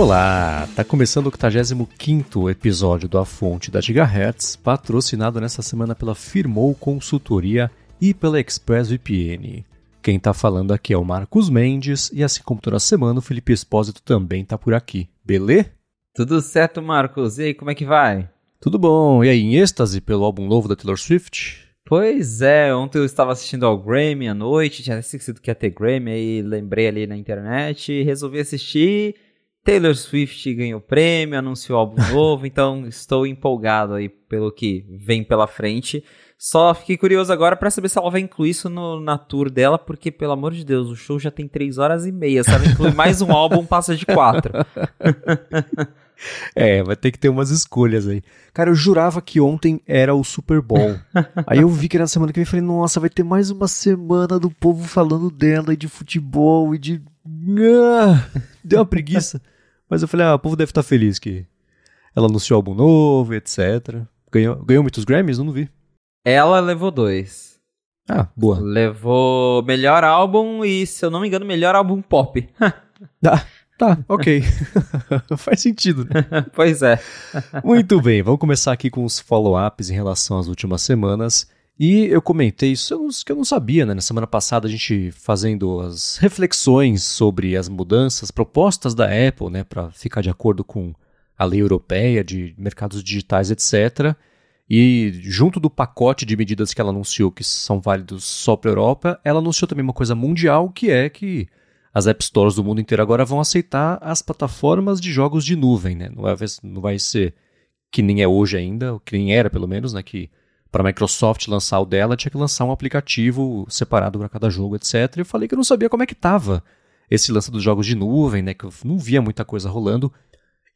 Olá, tá começando o 85 episódio do A Fonte da Gigahertz, patrocinado nessa semana pela Firmou Consultoria e pela ExpressVPN. Quem tá falando aqui é o Marcos Mendes e assim como toda semana o Felipe Espósito também tá por aqui, beleza? Tudo certo, Marcos. E aí, como é que vai? Tudo bom. E aí, em êxtase pelo álbum novo da Taylor Swift? Pois é, ontem eu estava assistindo ao Grammy à noite, tinha esquecido que ia ter Grammy, aí lembrei ali na internet e resolvi assistir. Taylor Swift ganhou prêmio, anunciou álbum novo, então estou empolgado aí pelo que vem pela frente. Só fiquei curioso agora para saber se ela vai incluir isso no, na tour dela, porque, pelo amor de Deus, o show já tem três horas e meia. Se ela incluir mais um álbum, passa de quatro. É, vai ter que ter umas escolhas aí. Cara, eu jurava que ontem era o Super Bowl. aí eu vi que era na semana que vem falei, nossa, vai ter mais uma semana do povo falando dela e de futebol e de. Ah, deu uma preguiça. Mas eu falei, ah, o povo deve estar feliz que ela anunciou álbum novo, etc. Ganhou, ganhou muitos Grammys? Eu não vi. Ela levou dois. Ah, boa. Levou melhor álbum e, se eu não me engano, melhor álbum pop. ah, Tá, ok. Faz sentido, né? pois é. Muito bem, vamos começar aqui com os follow-ups em relação às últimas semanas. E eu comentei isso que eu não sabia, né? Na semana passada a gente fazendo as reflexões sobre as mudanças propostas da Apple, né, para ficar de acordo com a lei europeia de mercados digitais, etc. E junto do pacote de medidas que ela anunciou que são válidos só para a Europa, ela anunciou também uma coisa mundial, que é que as App Stores do mundo inteiro agora vão aceitar as plataformas de jogos de nuvem, né? Não vai, não vai ser que nem é hoje ainda, que nem era pelo menos, né? Que para a Microsoft lançar o dela tinha que lançar um aplicativo separado para cada jogo, etc. E eu falei que eu não sabia como é que tava esse lance dos jogos de nuvem, né? Que eu não via muita coisa rolando.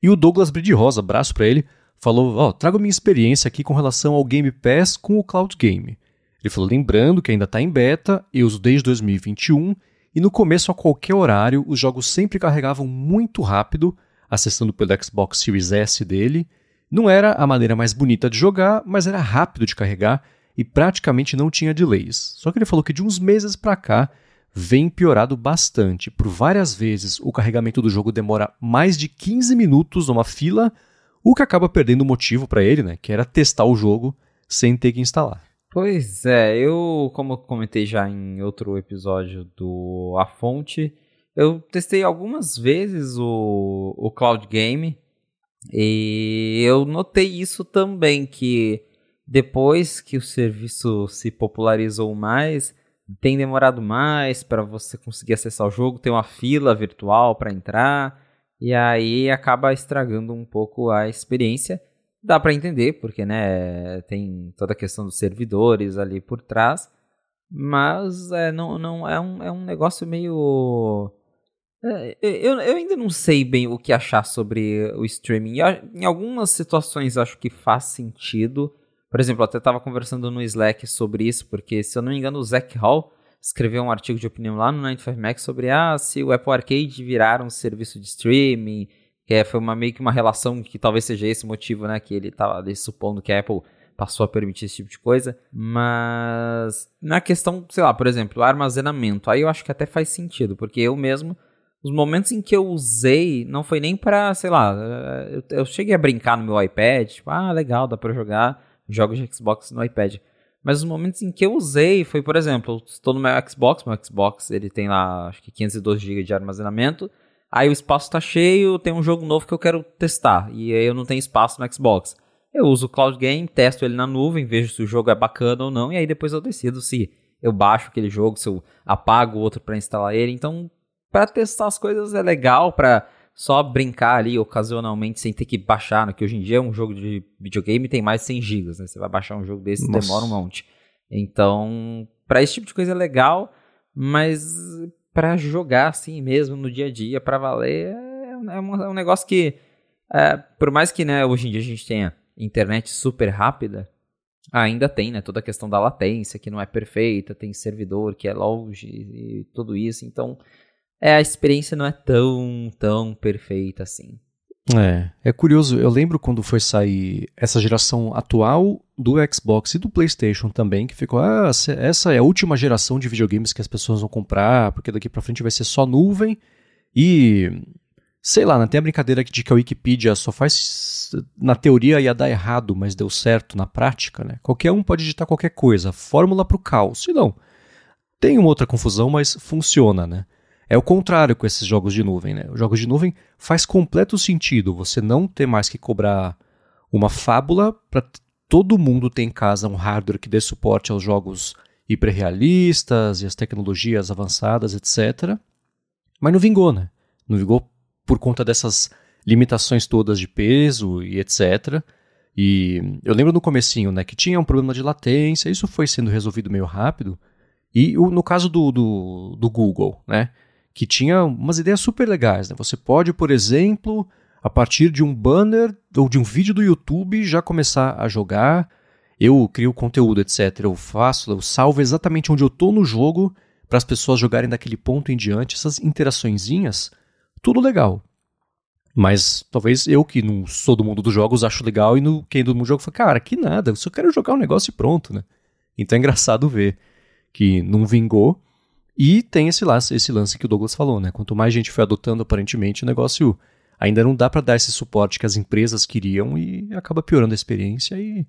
E o Douglas Bride Rosa, abraço para ele, falou: Ó, oh, trago minha experiência aqui com relação ao Game Pass com o Cloud Game. Ele falou: lembrando que ainda está em beta, eu uso desde 2021 e no começo, a qualquer horário, os jogos sempre carregavam muito rápido, acessando pelo Xbox Series S dele. Não era a maneira mais bonita de jogar, mas era rápido de carregar e praticamente não tinha delays. Só que ele falou que de uns meses para cá vem piorado bastante. Por várias vezes o carregamento do jogo demora mais de 15 minutos numa fila, o que acaba perdendo o motivo para ele, né, que era testar o jogo sem ter que instalar. Pois é, eu, como eu comentei já em outro episódio do A Fonte, eu testei algumas vezes o, o Cloud Game e eu notei isso também, que depois que o serviço se popularizou mais, tem demorado mais para você conseguir acessar o jogo, tem uma fila virtual para entrar, e aí acaba estragando um pouco a experiência dá para entender, porque né, tem toda a questão dos servidores ali por trás, mas é, não, não é, um, é um negócio meio. É, eu, eu ainda não sei bem o que achar sobre o streaming. Em algumas situações acho que faz sentido. Por exemplo, eu até estava conversando no Slack sobre isso, porque se eu não me engano, o Zach Hall escreveu um artigo de opinião lá no 95Mac sobre ah, se o Apple Arcade virar um serviço de streaming que é, foi uma, meio que uma relação que talvez seja esse motivo, né? Que ele estava supondo que a Apple passou a permitir esse tipo de coisa. Mas na questão, sei lá, por exemplo, armazenamento, aí eu acho que até faz sentido, porque eu mesmo, os momentos em que eu usei, não foi nem para, sei lá, eu, eu, cheguei a brincar no meu iPad, tipo, ah, legal, dá para jogar jogos de Xbox no iPad. Mas os momentos em que eu usei foi, por exemplo, estou no meu Xbox, meu Xbox ele tem lá, acho que 512 GB de armazenamento. Aí o espaço está cheio, tem um jogo novo que eu quero testar e aí eu não tenho espaço no Xbox. Eu uso o Cloud Game, testo ele na nuvem, vejo se o jogo é bacana ou não e aí depois eu decido se eu baixo aquele jogo, se eu apago o outro para instalar ele. Então, para testar as coisas é legal, para só brincar ali ocasionalmente sem ter que baixar, né? que hoje em dia um jogo de videogame tem mais de 100 GB, né? Você vai baixar um jogo desse Nossa. demora um monte. Então, para esse tipo de coisa é legal, mas para jogar assim mesmo no dia a dia, para valer, é, é, um, é um negócio que, é, por mais que né, hoje em dia a gente tenha internet super rápida, ainda tem né, toda a questão da latência, que não é perfeita, tem servidor que é longe e tudo isso, então é, a experiência não é tão, tão perfeita assim. É, é curioso, eu lembro quando foi sair essa geração atual do Xbox e do PlayStation também, que ficou, ah, essa é a última geração de videogames que as pessoas vão comprar, porque daqui para frente vai ser só nuvem e sei lá, não tem a brincadeira de que a Wikipedia só faz. Na teoria ia dar errado, mas deu certo na prática, né? Qualquer um pode digitar qualquer coisa, fórmula para o caos. E não. Tem uma outra confusão, mas funciona, né? É o contrário com esses jogos de nuvem, né? Os jogos de nuvem faz completo sentido você não ter mais que cobrar uma fábula para todo mundo ter em casa um hardware que dê suporte aos jogos hiperrealistas e as tecnologias avançadas, etc. Mas não vingou, né? Não vingou por conta dessas limitações todas de peso e etc. E eu lembro no comecinho, né, que tinha um problema de latência, isso foi sendo resolvido meio rápido. E no caso do, do, do Google, né, que tinha umas ideias super legais, né? Você pode, por exemplo, a partir de um banner ou de um vídeo do YouTube já começar a jogar. Eu crio conteúdo, etc. Eu faço, eu salvo exatamente onde eu estou no jogo para as pessoas jogarem daquele ponto em diante. Essas interaçõezinhas, tudo legal. Mas talvez eu que não sou do mundo dos jogos acho legal e no, quem é do mundo do jogo fala, cara, que nada, eu só quero jogar um negócio e pronto, né? Então é engraçado ver que não vingou e tem esse lance, esse lance que o Douglas falou, né? Quanto mais gente foi adotando, aparentemente, o negócio ainda não dá para dar esse suporte que as empresas queriam e acaba piorando a experiência e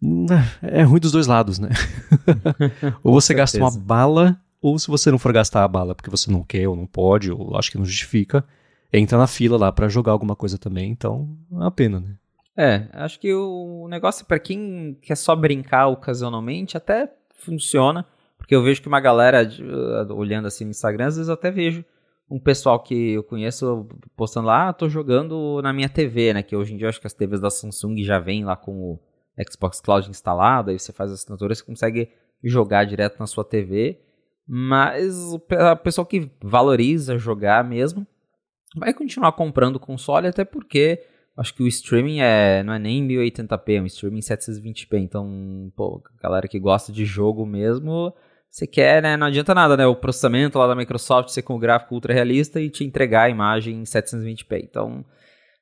né, é ruim dos dois lados, né? ou você gasta uma bala, ou se você não for gastar a bala porque você não quer ou não pode, ou acho que não justifica, entra na fila lá para jogar alguma coisa também, então é uma pena, né? É, acho que o negócio para quem quer só brincar ocasionalmente até funciona, porque eu vejo que uma galera olhando assim no Instagram, às vezes eu até vejo um pessoal que eu conheço postando lá, ah, tô jogando na minha TV, né? Que hoje em dia eu acho que as TVs da Samsung já vêm lá com o Xbox Cloud instalado, aí você faz a assinatura, você consegue jogar direto na sua TV. Mas o pessoal que valoriza jogar mesmo vai continuar comprando console, até porque acho que o streaming é, não é nem 1080p, é um streaming 720p. Então, pô, galera que gosta de jogo mesmo você quer, né? Não adianta nada, né? O processamento lá da Microsoft ser com o gráfico ultra realista e te entregar a imagem em 720p. Então,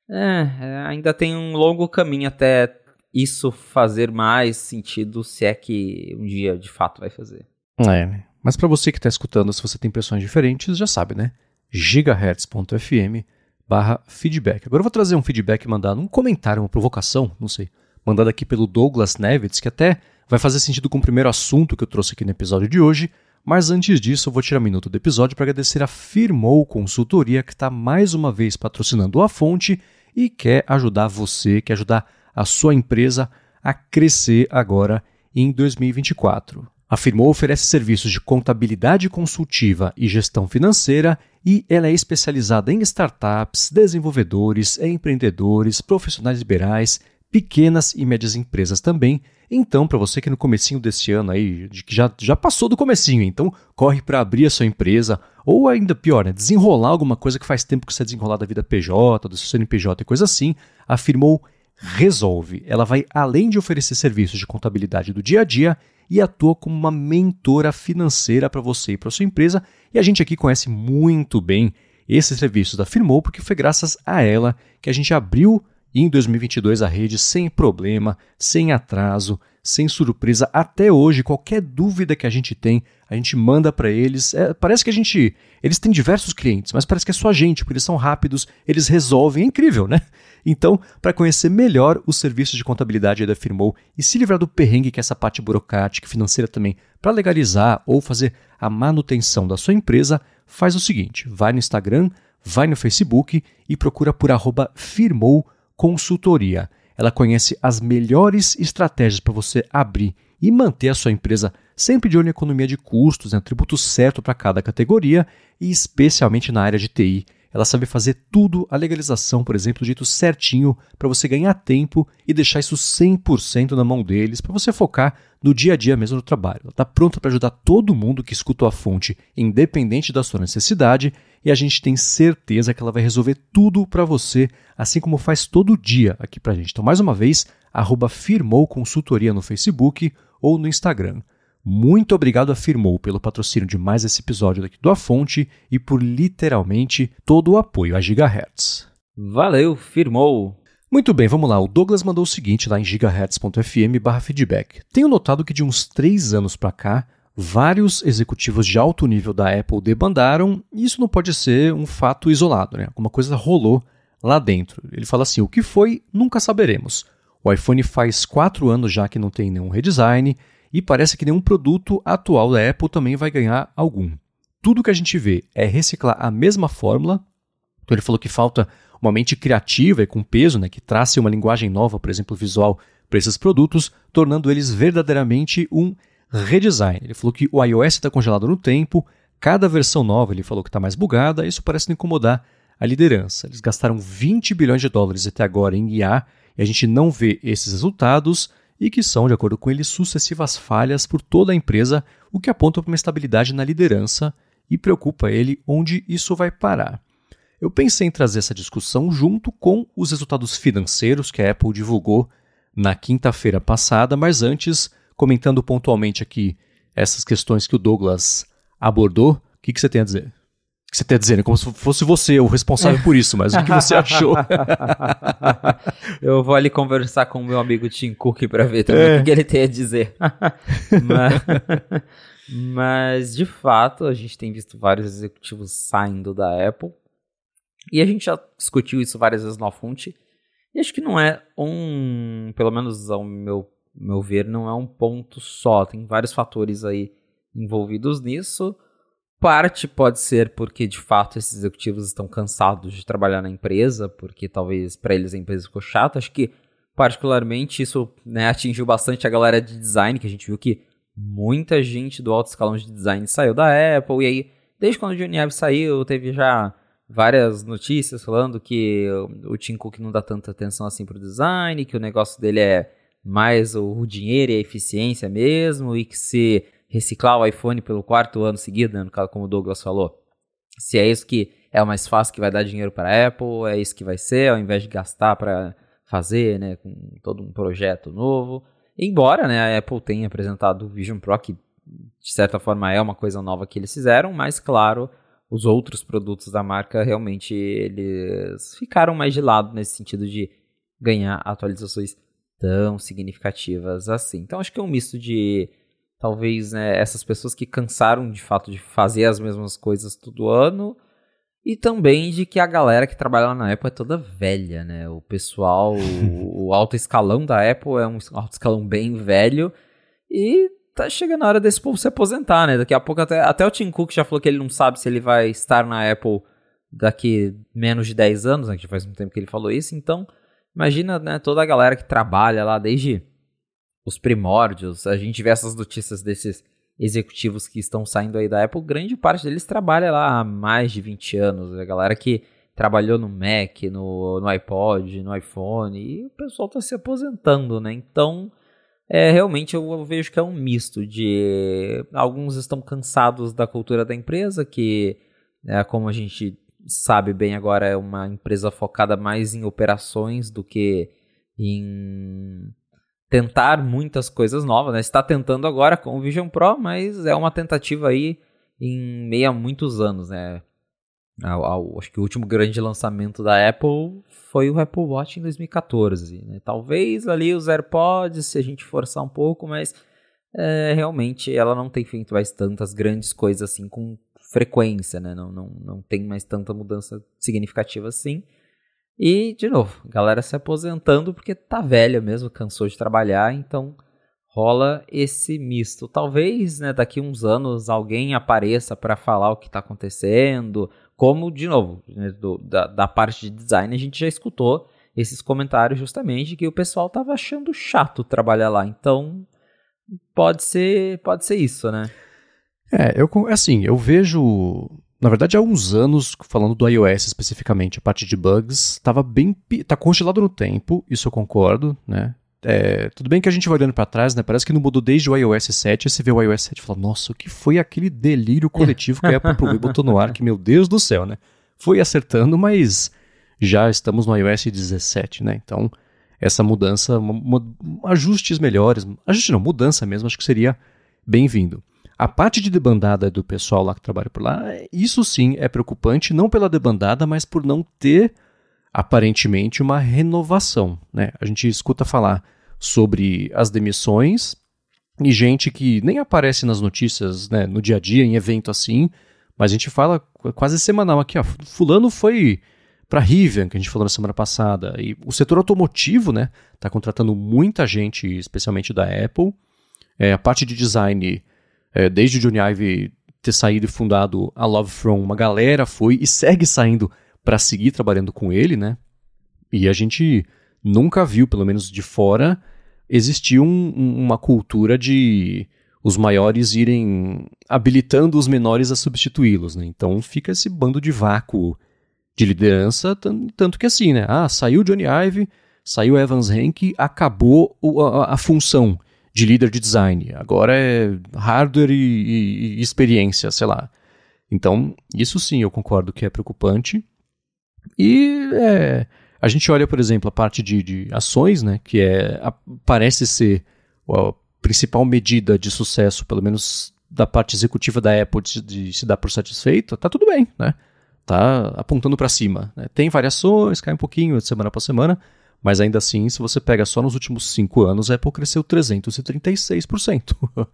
é, é, ainda tem um longo caminho até isso fazer mais sentido, se é que um dia de fato vai fazer. É, né? Mas para você que está escutando, se você tem impressões diferentes, já sabe, né? gigahertz.fm barra feedback. Agora eu vou trazer um feedback mandado, um comentário, uma provocação, não sei, mandado aqui pelo Douglas Nevitz, que até Vai fazer sentido com o primeiro assunto que eu trouxe aqui no episódio de hoje, mas antes disso eu vou tirar um minuto do episódio para agradecer a Firmou Consultoria que está mais uma vez patrocinando a fonte e quer ajudar você, quer ajudar a sua empresa a crescer agora em 2024. A Firmou oferece serviços de contabilidade consultiva e gestão financeira e ela é especializada em startups, desenvolvedores, empreendedores, profissionais liberais, pequenas e médias empresas também então, para você que no comecinho desse ano aí, de que já, já passou do comecinho, então corre para abrir a sua empresa, ou ainda pior, né, desenrolar alguma coisa que faz tempo que você é desenrolado da vida PJ, do seu CNPJ e coisa assim, afirmou Resolve. Ela vai além de oferecer serviços de contabilidade do dia a dia e atua como uma mentora financeira para você e para sua empresa. E a gente aqui conhece muito bem esses serviços da Firmou, porque foi graças a ela que a gente abriu e em 2022 a rede sem problema, sem atraso, sem surpresa. Até hoje, qualquer dúvida que a gente tem, a gente manda para eles. É, parece que a gente. Eles têm diversos clientes, mas parece que é só a gente, porque eles são rápidos, eles resolvem. É incrível, né? Então, para conhecer melhor os serviços de contabilidade da Firmou e se livrar do perrengue que é essa parte burocrática e financeira também, para legalizar ou fazer a manutenção da sua empresa, faz o seguinte: vai no Instagram, vai no Facebook e procura por arroba firmou consultoria. Ela conhece as melhores estratégias para você abrir e manter a sua empresa sempre de olho em economia de custos, né, tributo certo para cada categoria e especialmente na área de TI. Ela sabe fazer tudo, a legalização, por exemplo, do jeito certinho para você ganhar tempo e deixar isso 100% na mão deles, para você focar no dia a dia mesmo do trabalho. Ela está pronta para ajudar todo mundo que escuta a fonte, independente da sua necessidade, e a gente tem certeza que ela vai resolver tudo para você, assim como faz todo dia aqui para a gente. Então, mais uma vez, arroba Firmou Consultoria no Facebook ou no Instagram. Muito obrigado a Firmou pelo patrocínio de mais esse episódio daqui do A Fonte e por literalmente todo o apoio a Gigahertz. Valeu, Firmou! Muito bem, vamos lá. O Douglas mandou o seguinte lá em gigahertz.fm feedback. Tenho notado que de uns três anos para cá, vários executivos de alto nível da Apple debandaram, e isso não pode ser um fato isolado, né? Alguma coisa rolou lá dentro. Ele fala assim: o que foi, nunca saberemos. O iPhone faz quatro anos já que não tem nenhum redesign, e parece que nenhum produto atual da Apple também vai ganhar algum. Tudo que a gente vê é reciclar a mesma fórmula. Então ele falou que falta uma mente criativa e com peso, né, que trace uma linguagem nova, por exemplo, visual, para esses produtos, tornando eles verdadeiramente um redesign. Ele falou que o iOS está congelado no tempo, cada versão nova ele falou que está mais bugada, isso parece incomodar a liderança. Eles gastaram 20 bilhões de dólares até agora em IA e a gente não vê esses resultados e que são, de acordo com ele, sucessivas falhas por toda a empresa, o que aponta para uma estabilidade na liderança e preocupa ele onde isso vai parar. Eu pensei em trazer essa discussão junto com os resultados financeiros que a Apple divulgou na quinta-feira passada, mas antes comentando pontualmente aqui essas questões que o Douglas abordou, o que, que você tem a dizer? O que você tem a dizer? Né? Como se fosse você o responsável por isso, mas o que você achou? Eu vou ali conversar com o meu amigo Tim Cook para ver também é. o que ele tem a dizer. mas, mas, de fato, a gente tem visto vários executivos saindo da Apple. E a gente já discutiu isso várias vezes na fonte. E acho que não é um, pelo menos ao meu meu ver, não é um ponto só. Tem vários fatores aí envolvidos nisso. Parte pode ser porque de fato esses executivos estão cansados de trabalhar na empresa, porque talvez para eles a empresa ficou chata. Acho que particularmente isso né, atingiu bastante a galera de design, que a gente viu que muita gente do alto escalão de design saiu da Apple, e aí, desde quando o Johnny Ive saiu, teve já várias notícias falando que o Tim Cook não dá tanta atenção assim pro design, que o negócio dele é mais o, dinheiro e a eficiência mesmo, e que se reciclar o iPhone pelo quarto ano seguido, né, como o Douglas falou, se é isso que é o mais fácil que vai dar dinheiro para a Apple, é isso que vai ser, ao invés de gastar para fazer, né, com todo um projeto novo. Embora, né, a Apple tenha apresentado o Vision Pro, que de certa forma é uma coisa nova que eles fizeram, mas claro, os outros produtos da marca realmente eles ficaram mais de lado nesse sentido de ganhar atualizações tão significativas assim. Então acho que é um misto de talvez né, essas pessoas que cansaram de fato de fazer as mesmas coisas todo ano e também de que a galera que trabalha lá na Apple é toda velha, né? O pessoal, o, o alto escalão da Apple é um alto escalão bem velho e tá chegando a hora desse povo se aposentar, né? Daqui a pouco até, até o Tim Cook já falou que ele não sabe se ele vai estar na Apple daqui menos de 10 anos, né? Que já faz um tempo que ele falou isso, então Imagina, né, toda a galera que trabalha lá desde os primórdios, a gente vê essas notícias desses executivos que estão saindo aí da Apple, grande parte deles trabalha lá há mais de 20 anos. A galera que trabalhou no Mac, no, no iPod, no iPhone, e o pessoal está se aposentando, né? Então, é, realmente eu, vejo que é um misto de alguns estão cansados da cultura da empresa, que é, como a gente sabe bem agora é uma empresa focada mais em operações do que em tentar muitas coisas novas, né? Está tentando agora com o Vision Pro, mas é uma tentativa aí em meio a muitos anos, né? Acho que o último grande lançamento da Apple foi o Apple Watch em 2014. Né? Talvez ali os AirPods, se a gente forçar um pouco, mas é, realmente ela não tem feito mais tantas grandes coisas assim com frequência, né? Não, não, não tem mais tanta mudança significativa assim. E, de novo, galera se aposentando porque tá velha mesmo, cansou de trabalhar, então rola esse misto. Talvez, né, daqui uns anos alguém apareça para falar o que está acontecendo, como, de novo, né, do, da, da parte de design, a gente já escutou esses comentários justamente que o pessoal tava achando chato trabalhar lá. Então, pode ser, pode ser isso, né? É, eu assim, eu vejo, na verdade, há uns anos, falando do iOS especificamente, a parte de bugs estava bem, tá congelado no tempo, isso eu concordo, né? É, tudo bem que a gente vai olhando para trás, né? Parece que não mudou desde o iOS 7. Você vê o iOS 7 e fala, nossa, o que foi aquele delírio coletivo que a Apple e botou no ar? Que meu Deus do céu, né? Foi acertando, mas já estamos no iOS 17, né? Então, essa mudança, ajustes melhores, ajuste não, mudança mesmo, acho que seria bem-vindo. A parte de debandada do pessoal lá que trabalha por lá, isso sim é preocupante, não pela debandada, mas por não ter aparentemente uma renovação. Né? A gente escuta falar sobre as demissões, e gente que nem aparece nas notícias, né, no dia a dia, em evento assim, mas a gente fala quase semanal aqui, ó, fulano foi para Rivian, que a gente falou na semana passada, e o setor automotivo, né, tá contratando muita gente, especialmente da Apple, é, a parte de design, é, desde o Johnny Ive ter saído e fundado a Love From, uma galera foi e segue saindo para seguir trabalhando com ele, né, e a gente nunca viu, pelo menos de fora, existir um, uma cultura de os maiores irem habilitando os menores a substituí-los, né? Então fica esse bando de vácuo de liderança, tanto que assim, né? Ah, saiu Johnny Ive, saiu Evans Henke, acabou a, a, função de líder de design. Agora é hardware e, e, e experiência, sei lá. Então, isso sim eu concordo que é preocupante. E é, a gente olha, por exemplo, a parte de, de ações, né, que é, a, parece ser a principal medida de sucesso, pelo menos da parte executiva da Apple, de, de se dar por satisfeito, tá tudo bem, né? Tá apontando para cima. Né? Tem variações, cai um pouquinho de semana para semana, mas ainda assim, se você pega só nos últimos cinco anos, a Apple cresceu 336%.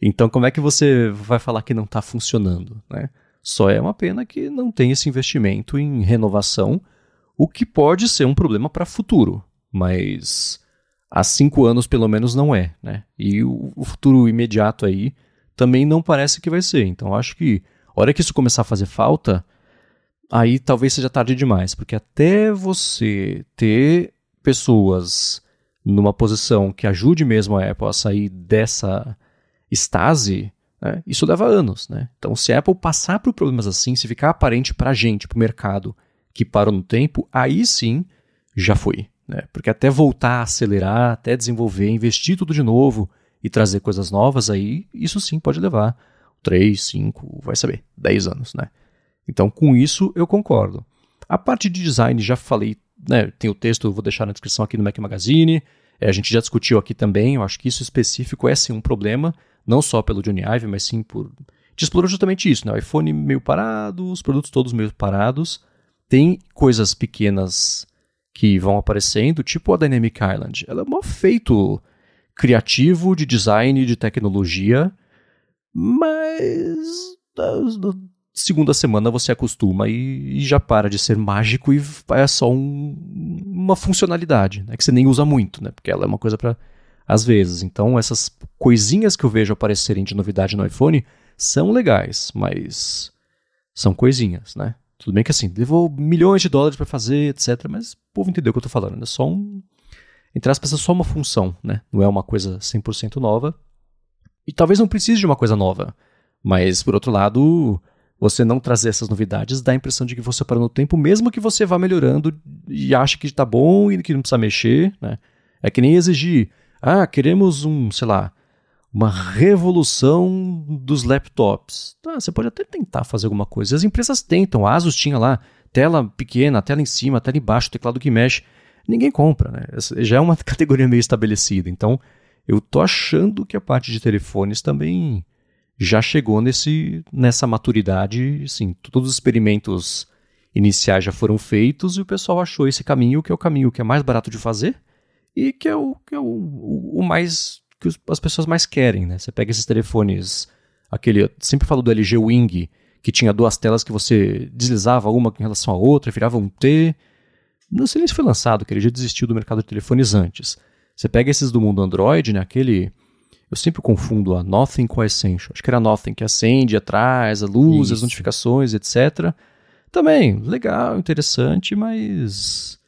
então, como é que você vai falar que não está funcionando? Né? Só é uma pena que não tem esse investimento em renovação o que pode ser um problema para futuro, mas há cinco anos pelo menos não é, né? E o, o, futuro imediato aí também não parece que vai ser. Então acho que a hora que isso começar a fazer falta, aí talvez seja tarde demais, porque até você ter pessoas numa posição que ajude mesmo a Apple a sair dessa estase, né, isso leva anos, né? Então se a Apple passar por problemas assim, se ficar aparente para a gente, para o mercado, que parou no tempo, aí sim já foi. Né? Porque até voltar a acelerar, até desenvolver, investir tudo de novo e trazer coisas novas, aí isso sim pode levar 3, 5, vai saber, 10 anos. Né? Então com isso eu concordo. A parte de design já falei, né, tem o texto, vou deixar na descrição aqui no Mac Magazine. É, a gente já discutiu aqui também, eu acho que isso específico é sim um problema, não só pelo Johnny Ive, mas sim por. Gente explorou justamente isso, né? O iPhone meio parado, os produtos todos meio parados. Tem coisas pequenas que vão aparecendo, tipo a Dynamic Island. Ela é um feito criativo de design, de tecnologia, mas na segunda semana você acostuma e, e, já para de ser mágico e é só um, uma funcionalidade, né, que você nem usa muito, né, porque ela é uma coisa para às vezes. Então essas coisinhas que eu vejo aparecerem de novidade no iPhone são legais, mas são coisinhas, né? Tudo bem que assim, levou milhões de dólares para fazer, etc. Mas o povo entendeu o que eu tô falando. É só um. Entre aspas, é só uma função, né? Não é uma coisa 100% nova. E talvez não precise de uma coisa nova. Mas, por outro lado, você não trazer essas novidades dá a impressão de que você parou no tempo, mesmo que você vá melhorando e ache que está bom e que não precisa mexer, né? É que nem exigir, ah, queremos um, sei lá, uma revolução dos laptops. Tá, você pode até tentar fazer alguma coisa. As empresas tentam. A Asus tinha lá tela pequena, tela em cima, tela embaixo, teclado que mexe. Ninguém compra, né? Já é uma categoria meio estabelecida. Então, eu tô achando que a parte de telefones também já chegou nesse, nessa maturidade. Sim, todos os experimentos iniciais já foram feitos e o pessoal achou esse caminho que é o caminho que é mais barato de fazer e que é o, que é o, o, o mais que as pessoas mais querem, né? Você pega esses telefones, aquele, eu sempre falo do LG Wing, que tinha duas telas que você deslizava uma em relação à outra, virava um T. Não sei nem se foi lançado, que ele já desistiu do mercado de telefones antes. Você pega esses do mundo Android, né? Aquele. Eu sempre confundo a Nothing com a Essential. Acho que era Nothing, que acende atrás, a luz, Isso. as notificações, etc. Também, legal, interessante, mas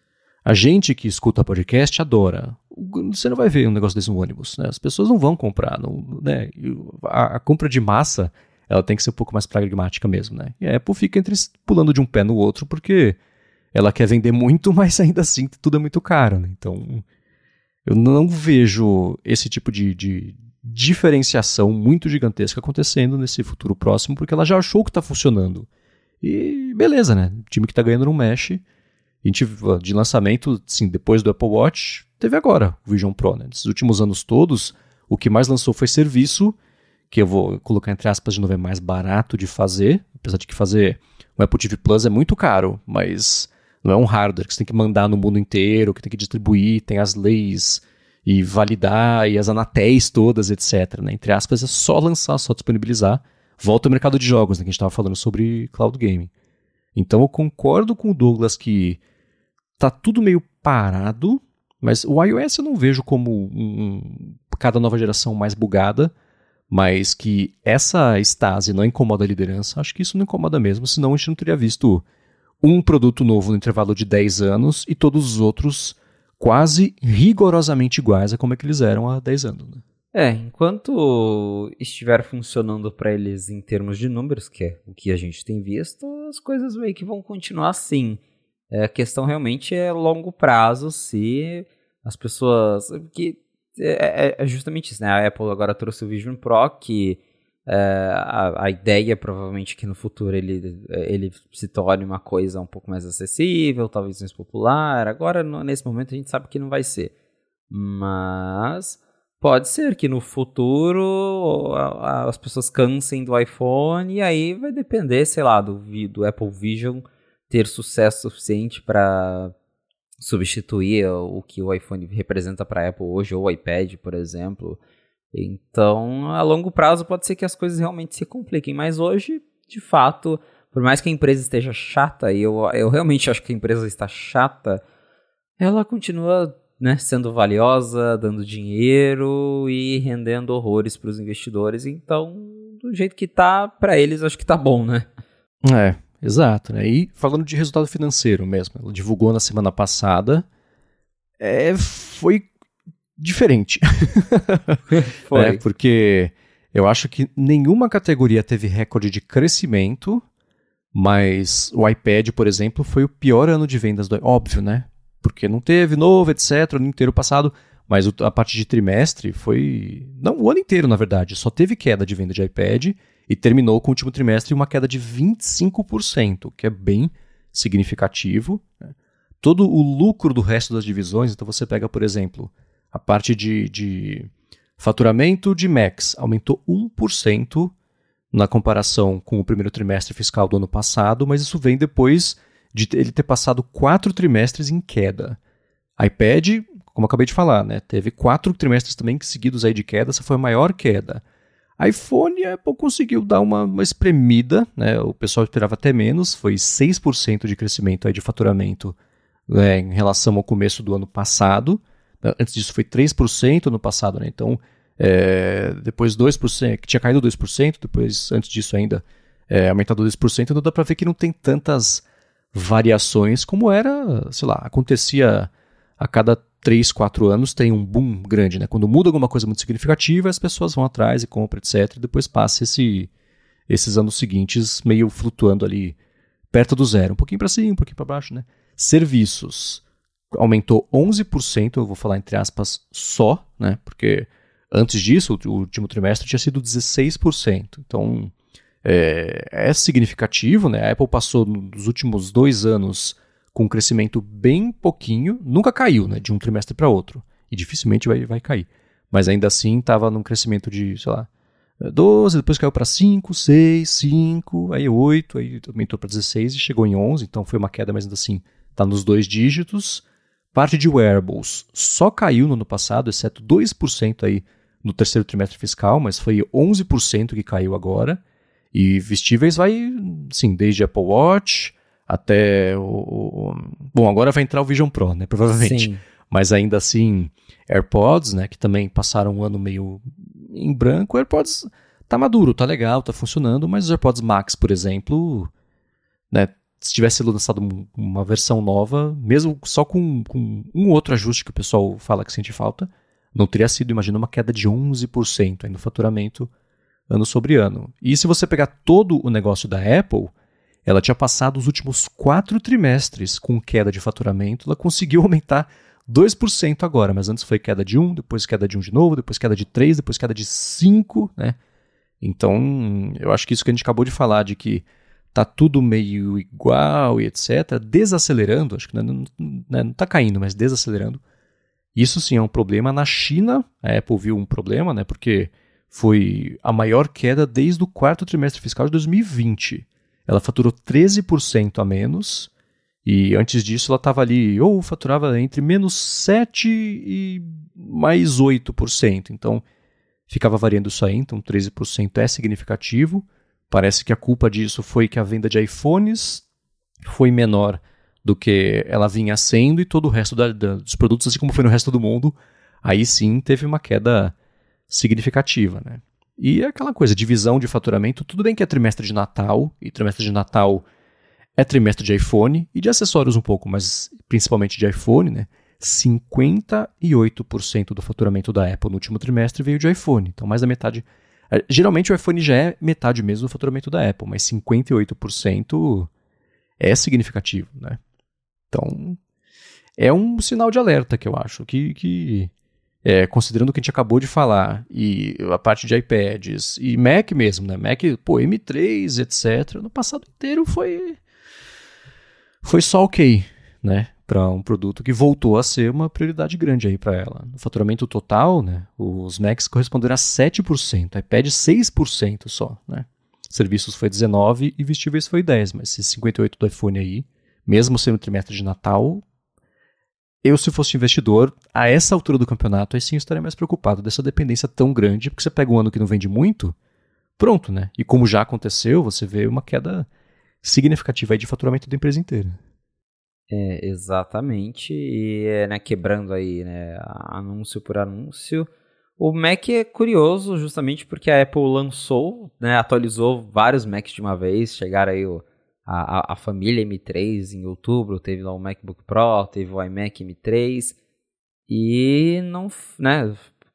a gente que escuta podcast adora. Você não vai ver um negócio desse no ônibus, né? As pessoas não vão comprar, não, né? A, a, compra de massa, ela tem que ser um pouco mais pragmática mesmo, né? E a Apple fica entre, pulando de um pé no outro porque ela quer vender muito, mas ainda assim tudo é muito caro, né? Então, eu não vejo esse tipo de, de diferenciação muito gigantesca acontecendo nesse futuro próximo, porque ela já achou que está funcionando. E beleza, né? O time que está ganhando não mexe a gente, de lançamento, sim, depois do Apple Watch, teve agora o Vision Pro. Né? Nesses últimos anos todos, o que mais lançou foi serviço, que eu vou colocar entre aspas de novo, é mais barato de fazer, apesar de que fazer o Apple TV Plus é muito caro, mas não é um hardware que você tem que mandar no mundo inteiro, que tem que distribuir, tem as leis e validar e as anatéis todas, etc. Né? Entre aspas, é só lançar, só disponibilizar. Volta ao mercado de jogos, né, que a gente estava falando sobre cloud gaming. Então eu concordo com o Douglas que tá tudo meio parado, mas o iOS eu não vejo como um, cada nova geração mais bugada, mas que essa estase não incomoda a liderança, acho que isso não incomoda mesmo, senão a gente não teria visto um produto novo no intervalo de 10 anos e todos os outros quase rigorosamente iguais a como é que eles eram há 10 anos. Né? É, enquanto estiver funcionando para eles em termos de números, que é o que a gente tem visto, as coisas meio que vão continuar assim. É, a questão realmente é longo prazo, se as pessoas. Que é, é, é justamente isso, né? A Apple agora trouxe o Vision Pro, que é, a, a, ideia provavelmente que no futuro ele, ele se torne uma coisa um pouco mais acessível, talvez mais popular. Agora, no, nesse momento, a gente sabe que não vai ser. Mas pode ser que no futuro a, a, as pessoas cansem do iPhone e aí vai depender, sei lá, do, do Apple Vision ter sucesso suficiente para substituir o que o iPhone representa para a Apple hoje, ou o iPad, por exemplo. Então, a longo prazo pode ser que as coisas realmente se compliquem, mas hoje, de fato, por mais que a empresa esteja chata, e eu, eu realmente acho que a empresa está chata, ela continua né, sendo valiosa, dando dinheiro e rendendo horrores para os investidores. Então, do jeito que tá, para eles, acho que tá bom, né? É, exato. Né? E falando de resultado financeiro mesmo, ela divulgou na semana passada, é, foi diferente. Foi. É, porque eu acho que nenhuma categoria teve recorde de crescimento, mas o iPad, por exemplo, foi o pior ano de vendas do óbvio, né? Porque não teve novo, etc, o ano inteiro passado, mas a parte de trimestre foi, não, o ano inteiro, na verdade, só teve queda de venda de iPad e terminou com o último trimestre uma queda de 25%, que é bem significativo. Né? Todo o lucro do resto das divisões, então você pega, por exemplo, a parte de, de faturamento de Max aumentou 1% na comparação com o primeiro trimestre fiscal do ano passado, mas isso vem depois de ele ter passado quatro trimestres em queda. iPad, como acabei de falar, né, teve quatro trimestres também seguidos aí de queda, essa foi a maior queda. iPhone, Apple conseguiu dar uma, uma espremida, né, o pessoal esperava até menos, foi 6% de crescimento aí de faturamento né, em relação ao começo do ano passado. Antes disso foi 3% no passado, né? Então, é, depois 2%, que tinha caído 2%, depois, antes disso ainda, é, aumentado 2%, então dá para ver que não tem tantas variações como era, sei lá, acontecia a cada 3, 4 anos tem um boom grande, né? Quando muda alguma coisa muito significativa, as pessoas vão atrás e compram, etc. E depois passa esse, esses anos seguintes meio flutuando ali perto do zero, um pouquinho para cima, um pouquinho para baixo, né? Serviços aumentou 11%, eu vou falar entre aspas só, né? Porque antes disso, o último trimestre tinha sido 16%. Então é, é significativo, né? A Apple passou nos últimos dois anos com um crescimento bem pouquinho, nunca caiu, né? De um trimestre para outro. E dificilmente vai, vai cair. Mas ainda assim estava num crescimento de, sei lá, 12, depois caiu para 5, 6, 5, aí 8, aí aumentou para 16 e chegou em 11, então foi uma queda, mas ainda assim está nos dois dígitos. Parte de wearables só caiu no ano passado, exceto 2% aí no terceiro trimestre fiscal, mas foi 11% que caiu agora. E vestíveis vai, sim, desde Apple Watch até o, Bom, agora vai entrar o Vision Pro, né? Provavelmente. Sim. Mas ainda assim, AirPods, né? Que também passaram um ano meio em branco. AirPods tá maduro, tá legal, tá funcionando, mas os AirPods Max, por exemplo, né? Se tivesse lançado uma versão nova, mesmo só com, com, um outro ajuste que o pessoal fala que sente falta, não teria sido, imagina, uma queda de 11% no faturamento ano sobre ano. E se você pegar todo o negócio da Apple, ela tinha passado os últimos quatro trimestres com queda de faturamento, ela conseguiu aumentar 2% agora, mas antes foi queda de 1, depois queda de 1 de novo, depois queda de 3, depois queda de 5, né? Então, eu acho que isso que a gente acabou de falar, de que tá tudo meio igual e etc., desacelerando, acho que não, não, não né, tá caindo, mas desacelerando. Isso sim é um problema. Na China, a Apple viu um problema, né? Porque foi a maior queda desde o quarto trimestre fiscal de 2020. Ela faturou 13% a menos. E antes disso ela estava ali, ou faturava entre menos 7 e mais 8%. Então, ficava variando isso aí, então 13% é significativo. Parece que a culpa disso foi que a venda de iPhones foi menor do que ela vinha sendo e todo o resto da, da, dos produtos, assim como foi no resto do mundo, aí sim teve uma queda significativa, né? E é aquela coisa, divisão de faturamento, tudo bem que é trimestre de Natal, e trimestre de Natal é trimestre de iPhone e de acessórios um pouco, mas principalmente de iPhone, né? 58% do faturamento da Apple no último trimestre veio de iPhone. Então, mais da metade. É, geralmente o iPhone já é metade mesmo do faturamento da Apple, mas 58% é significativo, né? Então, é um sinal de alerta que eu acho que, que é, considerando o que a gente acabou de falar, e a parte de iPads, e Mac mesmo, né? Mac, pô, M3, etc. No passado inteiro foi. Foi só ok, né? Para um produto que voltou a ser uma prioridade grande aí para ela. No faturamento total, né? Os Macs corresponderam a 7%, iPad 6% só, né? Serviços foi 19% e vestíveis foi 10%, mas esse 58% do iPhone aí, mesmo sendo trimestre de Natal, eu, se fosse investidor, a essa altura do campeonato, aí sim eu estaria mais preocupado dessa dependência tão grande, porque você pega um ano que não vende muito, pronto, né? E como já aconteceu, você vê uma queda significativa aí de faturamento da empresa inteira. É, exatamente, e é, né, quebrando aí, né, anúncio por anúncio. O Mac é curioso justamente porque a Apple lançou, né, atualizou vários Macs de uma vez, chegaram aí o a, a, família M3 em outubro, teve lá o MacBook Pro, teve o iMac M3 e não, né,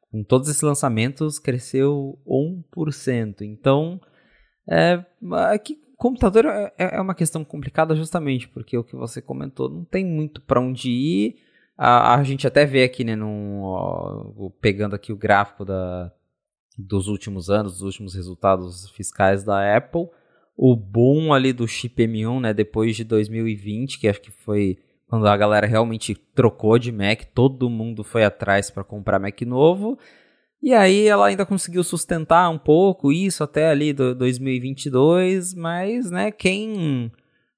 com todos esses lançamentos cresceu 1%. Então, é, é computador é, é, uma questão complicada justamente porque o que você comentou não tem muito para onde ir. A, a, gente até vê aqui, né, num, ó, pegando aqui o gráfico da, dos últimos anos, dos últimos resultados fiscais da Apple, o boom ali do chip M1, né, depois de 2020, que acho que foi quando a galera realmente trocou de Mac, todo mundo foi atrás para comprar Mac novo. E aí ela ainda conseguiu sustentar um pouco isso até ali do 2022, mas né, quem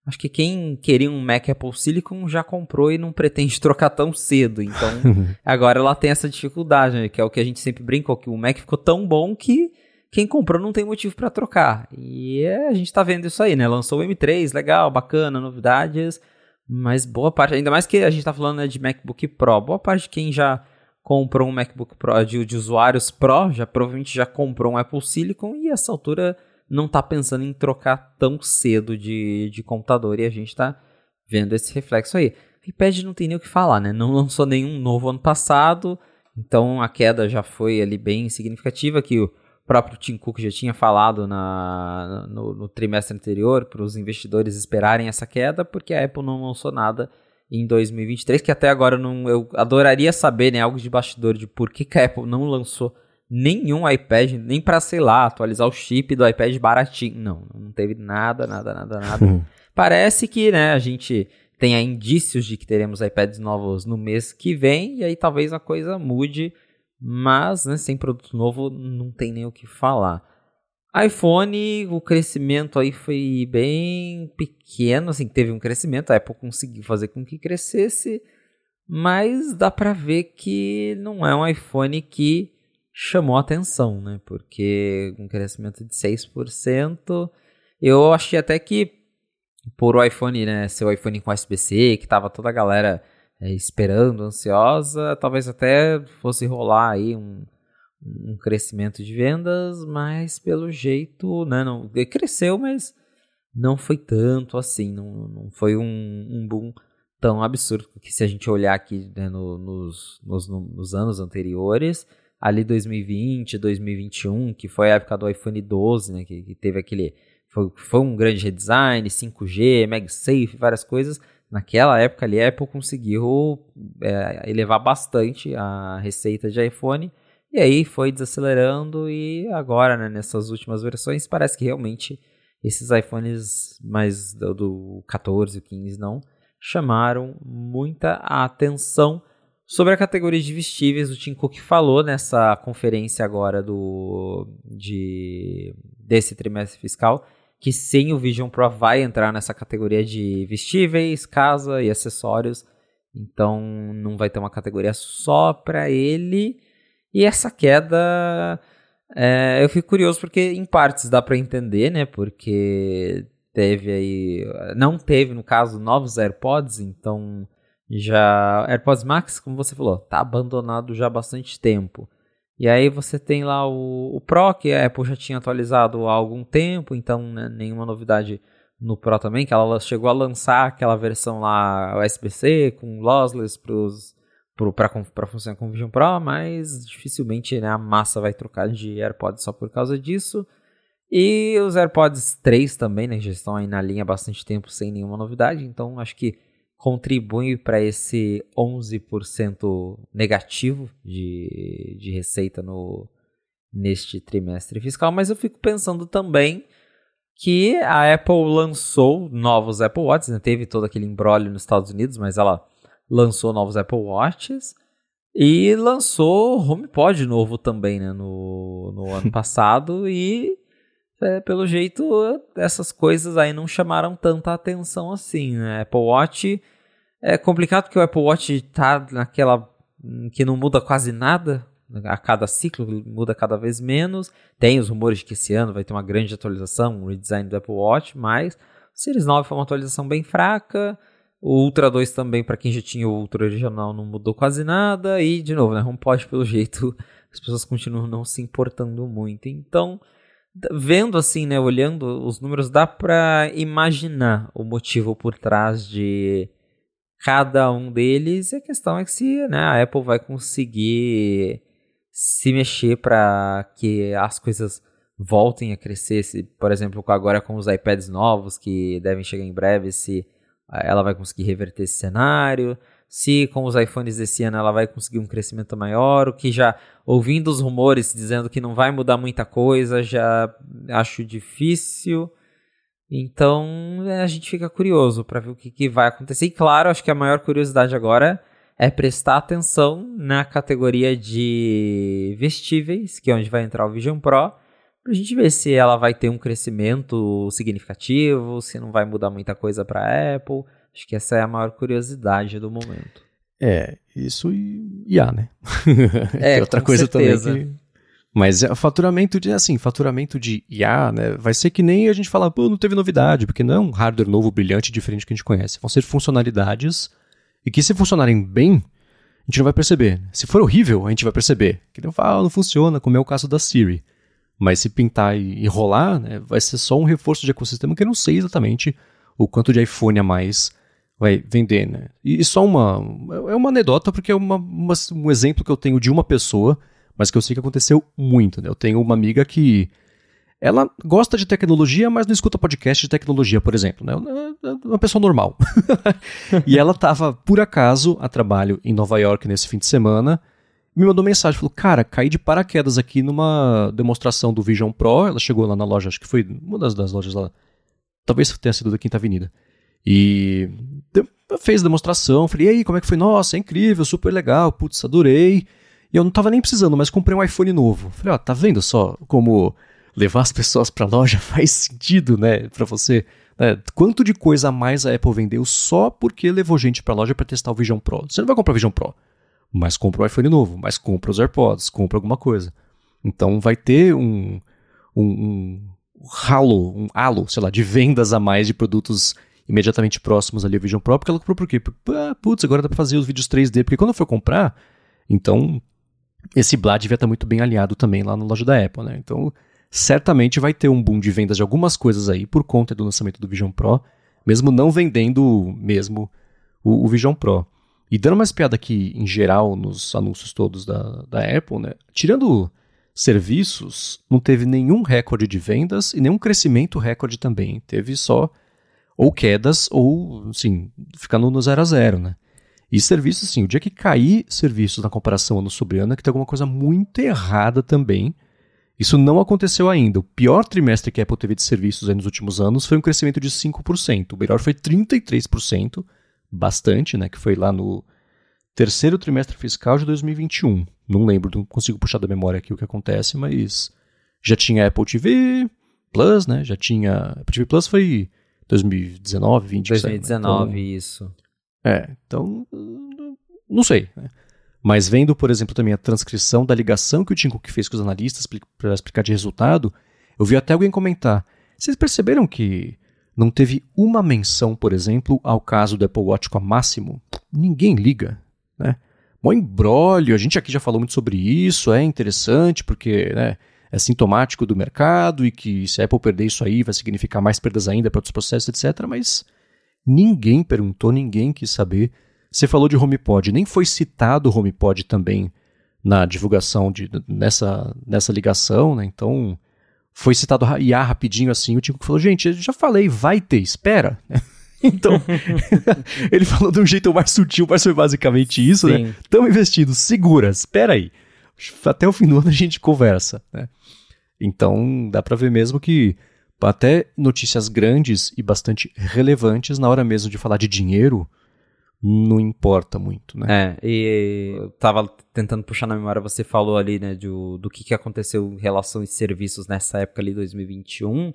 acho que quem queria um Mac Apple Silicon já comprou e não pretende trocar tão cedo. Então, agora ela tem essa dificuldade, né, que é o que a gente sempre brincou que o Mac ficou tão bom que quem comprou não tem motivo para trocar. E é, a gente tá vendo isso aí, né? Lançou o M3, legal, bacana, novidades, mas boa parte, ainda mais que a gente tá falando né, de MacBook Pro, boa parte de quem já comprou um MacBook Pro, de, de usuários Pro, já provavelmente já comprou um Apple Silicon e essa altura não tá pensando em trocar tão cedo de, de computador e a gente tá vendo esse reflexo aí. O iPad não tem nem o que falar, né? Não lançou nenhum novo ano passado, então a queda já foi ali bem significativa que o próprio Tim Cook já tinha falado na, no, no trimestre anterior para os investidores esperarem essa queda, porque a Apple não lançou nada em 2023, que até agora não, eu adoraria saber né, algo de bastidor de por que, que a Apple não lançou nenhum iPad, nem para, sei lá, atualizar o chip do iPad baratinho. Não, não teve nada, nada, nada, nada. Uhum. Parece que né, a gente tenha indícios de que teremos iPads novos no mês que vem, e aí talvez a coisa mude mas, né, sem produto novo, não tem nem o que falar. iPhone, o crescimento aí foi bem pequeno, assim, teve um crescimento, a Apple conseguiu fazer com que crescesse, mas dá para ver que não é um iPhone que chamou atenção, né? Porque um crescimento de 6%, eu achei até que por o iPhone, né, ser o iPhone com USB-C, que tava toda a galera é, esperando, ansiosa, talvez até fosse rolar aí um, um crescimento de vendas, mas pelo jeito, né, não, cresceu, mas não foi tanto assim, não, não foi um, um boom tão absurdo, que se a gente olhar aqui né, no, nos, nos, nos, anos anteriores, ali 2020, 2021, que foi a época do iPhone 12, né, que, que teve aquele, foi, foi um grande redesign, 5G, MagSafe, várias coisas, naquela época ali, a Apple conseguiu é, elevar bastante a receita de iPhone. E aí foi desacelerando e agora, né, nessas últimas versões, parece que realmente esses iPhones mais do, do 14 e 15 não chamaram muita atenção. Sobre a categoria de vestíveis, o Tim Cook falou nessa conferência agora do de, desse trimestre fiscal que sim, o Vision Pro vai entrar nessa categoria de vestíveis, casa e acessórios. Então não vai ter uma categoria só para ele. E essa queda, é, eu fico curioso porque em partes dá para entender, né? Porque teve aí, não teve no caso novos AirPods, então já AirPods Max, como você falou, tá abandonado já há bastante tempo. E aí você tem lá o, o Pro, que a Apple já tinha atualizado há algum tempo, então né, nenhuma novidade no Pro também, que ela chegou a lançar aquela versão lá USB-C com lossless para funcionar com o Vision Pro, mas dificilmente né, a massa vai trocar de AirPods só por causa disso. E os AirPods 3 também, né, já estão aí na linha há bastante tempo sem nenhuma novidade, então acho que contribui para esse 11% negativo de, de receita no, neste trimestre fiscal, mas eu fico pensando também que a Apple lançou novos Apple Watches, né? teve todo aquele embrólio nos Estados Unidos, mas ela lançou novos Apple Watches e lançou HomePod novo também né? no, no ano passado e é, pelo jeito, essas coisas aí não chamaram tanta atenção assim, né? Apple Watch é complicado porque o Apple Watch tá naquela que não muda quase nada a cada ciclo, muda cada vez menos. Tem os rumores de que esse ano vai ter uma grande atualização, um redesign do Apple Watch, mas o Series 9 foi uma atualização bem fraca. O Ultra 2 também, para quem já tinha o Ultra original, não mudou quase nada. E, de novo, né, HomePod, pelo jeito, as pessoas continuam não se importando muito. Então, vendo assim, né, olhando os números, dá para imaginar o motivo por trás de cada um deles. E a questão é que se né, a Apple vai conseguir se mexer para que as coisas voltem a crescer. Se, por exemplo, agora com os iPads novos que devem chegar em breve, se ela vai conseguir reverter esse cenário se com os iPhones desse ano ela vai conseguir um crescimento maior, o que já ouvindo os rumores dizendo que não vai mudar muita coisa, já acho difícil. Então é, a gente fica curioso para ver o que, que, vai acontecer. E claro, acho que a maior curiosidade agora é prestar atenção na categoria de vestíveis, que é onde vai entrar o Vision Pro, para a gente ver se ela vai ter um crescimento significativo, se não vai mudar muita coisa para Apple. Acho que essa é a maior curiosidade do momento. É, isso e, há, né? É, outra coisa certeza. também que... Mas o é, faturamento de, assim, faturamento de IA, né, vai ser que nem a gente falar, pô, não teve novidade, porque não é um hardware novo, brilhante, diferente que a gente conhece. Vão ser funcionalidades e que se funcionarem bem, a gente não vai perceber. Se for horrível, a gente vai perceber. Que não fala, ah, não funciona, como é o caso da Siri. Mas se pintar e, e rolar, né, vai ser só um reforço de ecossistema que eu não sei exatamente o quanto de iPhone a mais vai vender, né? E só uma. É uma anedota, porque é uma, uma, um exemplo que eu tenho de uma pessoa, mas que eu sei que aconteceu muito, né? Eu tenho uma amiga que. Ela gosta de tecnologia, mas não escuta podcast de tecnologia, por exemplo. Né? É uma pessoa normal. e ela estava, por acaso, a trabalho em Nova York nesse fim de semana. Me mandou mensagem, falou: Cara, caí de paraquedas aqui numa demonstração do Vision Pro. Ela chegou lá na loja, acho que foi uma das, das lojas lá. Talvez tenha sido da Quinta Avenida. E fez a demonstração, falei, e aí, como é que foi? Nossa, é incrível, super legal, putz, adorei. E eu não tava nem precisando, mas comprei um iPhone novo. Falei, ó, tá vendo só como levar as pessoas pra loja faz sentido, né, pra você. Né? Quanto de coisa a mais a Apple vendeu só porque levou gente pra loja para testar o Vision Pro. Você não vai comprar o Vision Pro, mas compra o iPhone novo, mas compra os AirPods, compra alguma coisa. Então vai ter um, um, um um halo, sei lá, de vendas a mais de produtos imediatamente próximos ali ao Vision Pro, porque ela comprou por quê? Porque, ah, putz, agora dá pra fazer os vídeos 3D, porque quando eu for comprar, então esse Blá devia estar muito bem aliado também lá na loja da Apple, né? Então, certamente vai ter um boom de vendas de algumas coisas aí por conta do lançamento do Vision Pro, mesmo não vendendo mesmo o, o Vision Pro. E dando uma espiada aqui em geral nos anúncios todos da, da Apple, né? Tirando serviços, não teve nenhum recorde de vendas e nenhum crescimento recorde também. Teve só ou quedas, ou, assim, ficando no zero a zero, né? E serviços, assim, o dia que cair serviços na comparação ano sobre ano, é que tem alguma coisa muito errada também. Isso não aconteceu ainda. O pior trimestre que a Apple teve de serviços nos últimos anos foi um crescimento de 5%. O melhor foi 33%, bastante, né? Que foi lá no terceiro trimestre fiscal de 2021. Não lembro, não consigo puxar da memória aqui o que acontece, mas já tinha Apple TV Plus, né? Já tinha. Apple TV Plus foi 2019, 20, 2019, então, isso. É, então, não sei. Né? Mas vendo, por exemplo, também a transcrição da ligação que o Tim Cook fez com os analistas para explicar de resultado, eu vi até alguém comentar. Vocês perceberam que não teve uma menção, por exemplo, ao caso do Apple Watch com a Máximo? Ninguém liga, né? Bom embrólio, a gente aqui já falou muito sobre isso, é interessante porque né, é sintomático do mercado e que se a Apple perder isso aí vai significar mais perdas ainda para outros processos, etc. Mas ninguém perguntou, ninguém quis saber. Você falou de HomePod, nem foi citado o HomePod também na divulgação de, nessa, nessa ligação, né? Então foi citado IA rapidinho assim. O Tico falou: gente, eu já falei, vai ter, espera. Então, ele falou de um jeito mais sutil, mas foi basicamente isso, né? Sim. né? Estamos investindo, segura, espera aí. Até o fim do ano a gente conversa, né? Então, dá para ver mesmo que até notícias grandes e bastante relevantes na hora mesmo de falar de dinheiro, não importa muito, né? É, e eu tava tentando puxar na memória, você falou ali, né, do, do que, que aconteceu em relação aos serviços nessa época ali, 2021.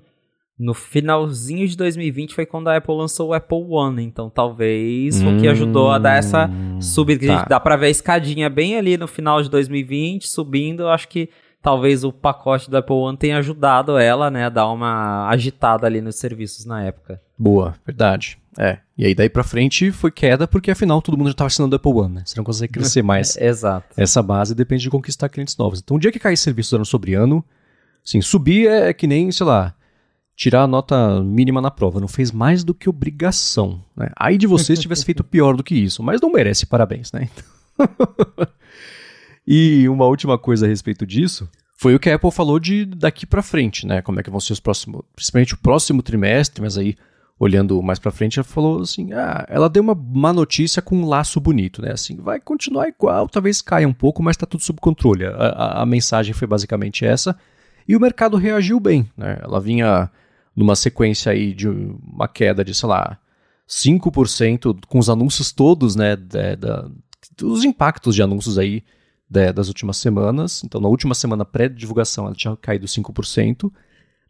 No finalzinho de 2020 foi quando a Apple lançou o Apple One, então talvez hum, o que ajudou a dar essa hum, subida. Tá. Dá pra ver a escadinha bem ali no final de 2020, subindo. Eu acho que talvez o pacote do Apple One tenha ajudado ela, né, a dar uma agitada ali nos serviços na época. Boa, verdade. É. E aí daí pra frente foi queda porque afinal todo mundo já estava assinando Apple One, né? Você não consegue crescer mais. Exato. Essa base depende de conquistar clientes novos. Então, o dia que cair serviços ano sobre ano, sim, subir é, é que nem, sei lá, tirar a nota mínima na prova. Não fez mais do que obrigação. Né? Aí de vocês tivesse feito pior do que isso, mas não merece parabéns, né? E uma última coisa a respeito disso foi o que a Apple falou de daqui para frente, né? Como é que vão ser os próximos, principalmente o próximo trimestre, mas aí olhando mais para frente, ela falou assim: "Ah, ela deu uma má notícia com um laço bonito, né? Assim, vai continuar igual, talvez caia um pouco, mas está tudo sob controle". A, a, a, mensagem foi basicamente essa. E o mercado reagiu bem, né? Ela vinha numa sequência aí de uma queda de, sei lá, 5% com os anúncios todos, né, da, da, dos impactos de anúncios aí de, das últimas semanas. Então, na última semana pré-divulgação, ela tinha caído 5%.